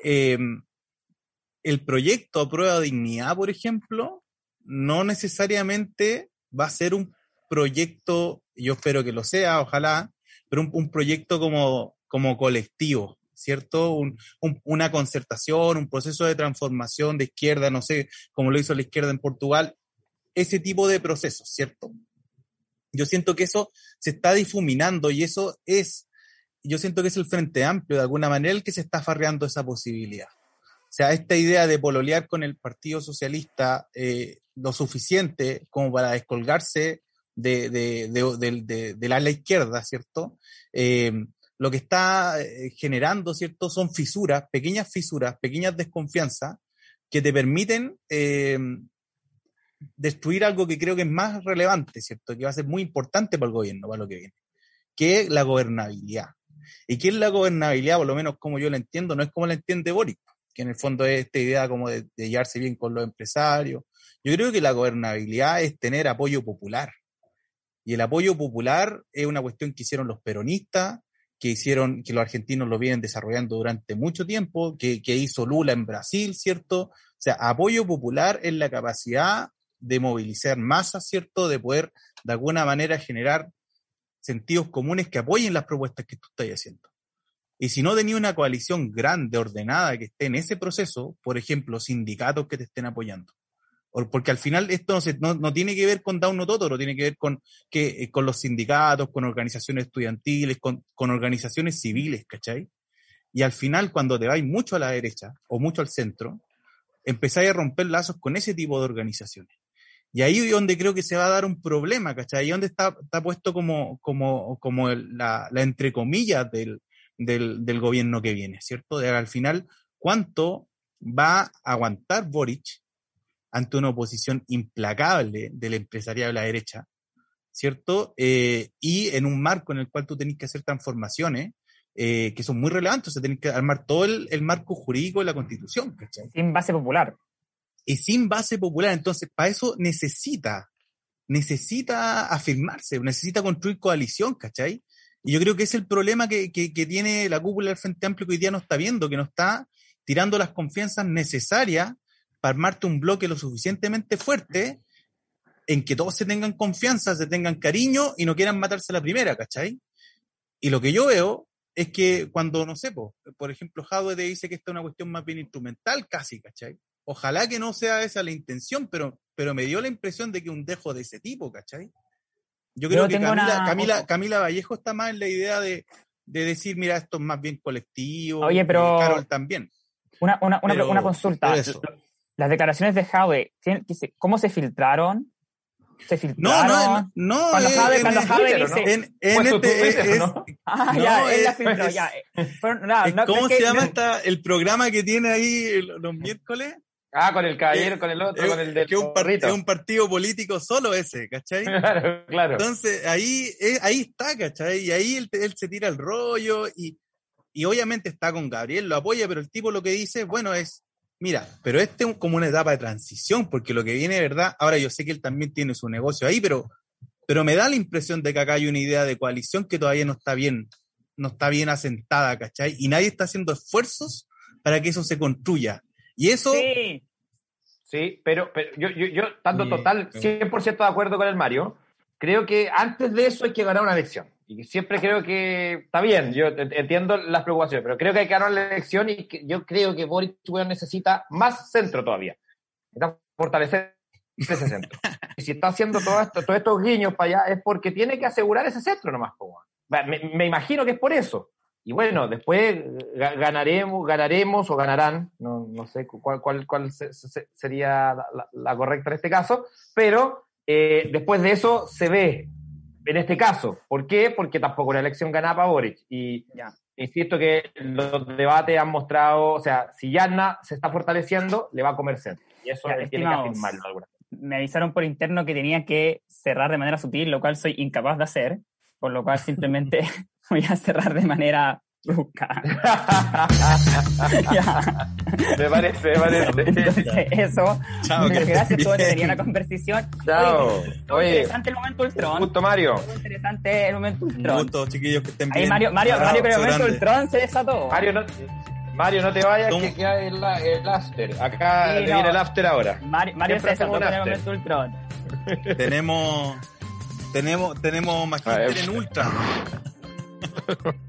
eh, el proyecto a prueba de dignidad, por ejemplo, no necesariamente va a ser un proyecto, yo espero que lo sea, ojalá, pero un, un proyecto como, como colectivo, ¿cierto? Un- un- una concertación, un proceso de transformación de izquierda, no sé, como lo hizo la izquierda en Portugal, ese tipo de procesos, ¿cierto? Yo siento que eso se está difuminando y eso es, yo siento que es el Frente Amplio, de alguna manera, el que se está farreando esa posibilidad. O sea, esta idea de pololear con el Partido Socialista eh, lo suficiente como para descolgarse de, de, de, de- ala izquierda, ¿cierto? Eh, lo que está eh, generando, ¿cierto? Son fisuras, pequeñas fisuras, pequeñas desconfianzas que te permiten eh, destruir algo que creo que es más relevante, ¿cierto? Que va a ser muy importante para el gobierno, para lo que viene, que es la gobernabilidad. ¿Y qué es la gobernabilidad? Por lo menos como yo la entiendo, no es como la entiende Boric, que en el fondo es esta idea como de, de llevarse bien con los empresarios. Yo creo que la gobernabilidad es tener apoyo popular. Y el apoyo popular es una cuestión que hicieron los peronistas, que hicieron, que los argentinos lo vienen desarrollando durante mucho tiempo, que, que hizo Lula en Brasil, ¿cierto? O sea, apoyo popular es la capacidad de movilizar masas, ¿cierto? De poder, de alguna manera, generar sentidos comunes que apoyen las propuestas que tú estás haciendo. Y si no tenía una coalición grande, ordenada, que esté en ese proceso, por ejemplo, sindicatos que te estén apoyando. O- Porque al final esto no, no, no tiene que ver con Dauno Totoro, tiene que ver con, que, eh, con los sindicatos, con organizaciones estudiantiles, con, con organizaciones civiles, ¿cachai? Y al final, cuando te vais mucho a la derecha o mucho al centro, empezáis a romper lazos con ese tipo de organizaciones. Y ahí es donde creo que se va a dar un problema, ¿cachai? Ahí donde está, está puesto como, como, como el- la, la entre comillas del, del, del gobierno que viene, ¿cierto? De al final, ¿cuánto va a aguantar Boric ante una oposición implacable del empresariado de la derecha, ¿cierto? Eh, y en un marco en el cual tú tenés que hacer transformaciones eh, que son muy relevantes, o sea, tenés que armar todo el, el marco jurídico de la constitución, ¿cachai? Sin base popular. y sin base popular. Entonces, para eso necesita, necesita afirmarse, necesita construir coalición, ¿cachai? Y yo creo que es el problema que, que, que tiene la cúpula del Frente Amplio que hoy día no está viendo, que no está tirando las confianzas necesarias para armarte un bloque lo suficientemente fuerte en que todos se tengan confianza, se tengan cariño y no quieran matarse la primera, ¿cachai? Y lo que yo veo es que cuando, no sé, po, por ejemplo, Jadwe te dice que esta es una cuestión más bien instrumental casi, ¿cachai? Ojalá que no sea esa la intención, pero, pero me dio la impresión de que un dejo de ese tipo, ¿cachai? Yo creo Yo que Camila, una- Camila, Camila Vallejo está más en la idea de, de decir, mira, esto es más bien colectivo. Oye, pero- y Carol también. Una, una, una, Pero- una consulta. pero eso. Las declaraciones de Jadwe, ¿tienen- que se- ¿cómo se filtraron? ¿Se No, filtraron? no, no. Cuando eh, Jadwe- en- cuando Jadwe en- dice- en, ¿no? Ah, No, ya, él la filtró, ya. eh, no, no, ¿Cómo se llama esta, el programa que tiene ahí los miércoles? Ah, con el caballero, con el otro, Es, con el del que un, es un partido político solo ese, ¿cachai? Claro, claro. Entonces, ahí, eh, ahí está, ¿cachai? Y ahí él, él se tira el rollo y, y obviamente está con Gabriel, lo apoya, pero el tipo lo que dice, bueno, es, mira, pero este es como una etapa de transición, porque lo que viene de verdad, ahora yo sé que él también tiene su negocio ahí, pero, pero me da la impresión de que acá hay una idea de coalición que todavía no está bien, no está bien asentada, ¿cachai? Y nadie está haciendo esfuerzos para que eso se construya. Y eso, Sí, Sí, pero, pero yo, yo, yo, estando Sí, total sí. 100% de acuerdo con el Mario, creo que antes de eso hay que ganar una elección. Y siempre creo que está bien, yo ent- entiendo las preocupaciones, pero creo que hay que ganar la elección y que yo creo que Boris weón, necesita más centro todavía. Necesita fortalecer ese centro. Y si está haciendo todo esto, todos estos guiños para allá es porque tiene que asegurar ese centro nomás. Me, me imagino que es por eso. Y bueno, después ga- ganaremos, ganaremos o ganarán, no, no sé cuál, cuál, cuál se- se- sería la correcta en este caso, pero eh, después de eso se ve en este caso. ¿Por qué? Porque tampoco la elección ganaba Boric. Y ya. insisto que los debates han mostrado, o sea, si Yarna se está fortaleciendo, le va a comer centro. Y eso Ya, tiene que afirmarlo. alguna. Me avisaron por interno que tenía que cerrar de manera sutil, lo cual soy incapaz de hacer, por lo cual simplemente voy a cerrar de manera Ya. me parece, me parece. Entonces, eso. Chao, muchas gracias, bien. tenía la conversación. Chao. Oye, estuvo Oye, interesante el momento un Ultron. gusto, Mario. Estuvo interesante el momento un Ultron. gusto, chiquillos, que estén Ahí. Mario, Mario, Mario, con el momento grande. Ultron se desató. Mario, no, Mario, no te vayas, ¿Cómo? que queda el, el after. Acá Sí, te no. viene el after ahora. Mario, Mario se desató con el un momento Ultron. tenemos tenemos tenemos Magister en Ultra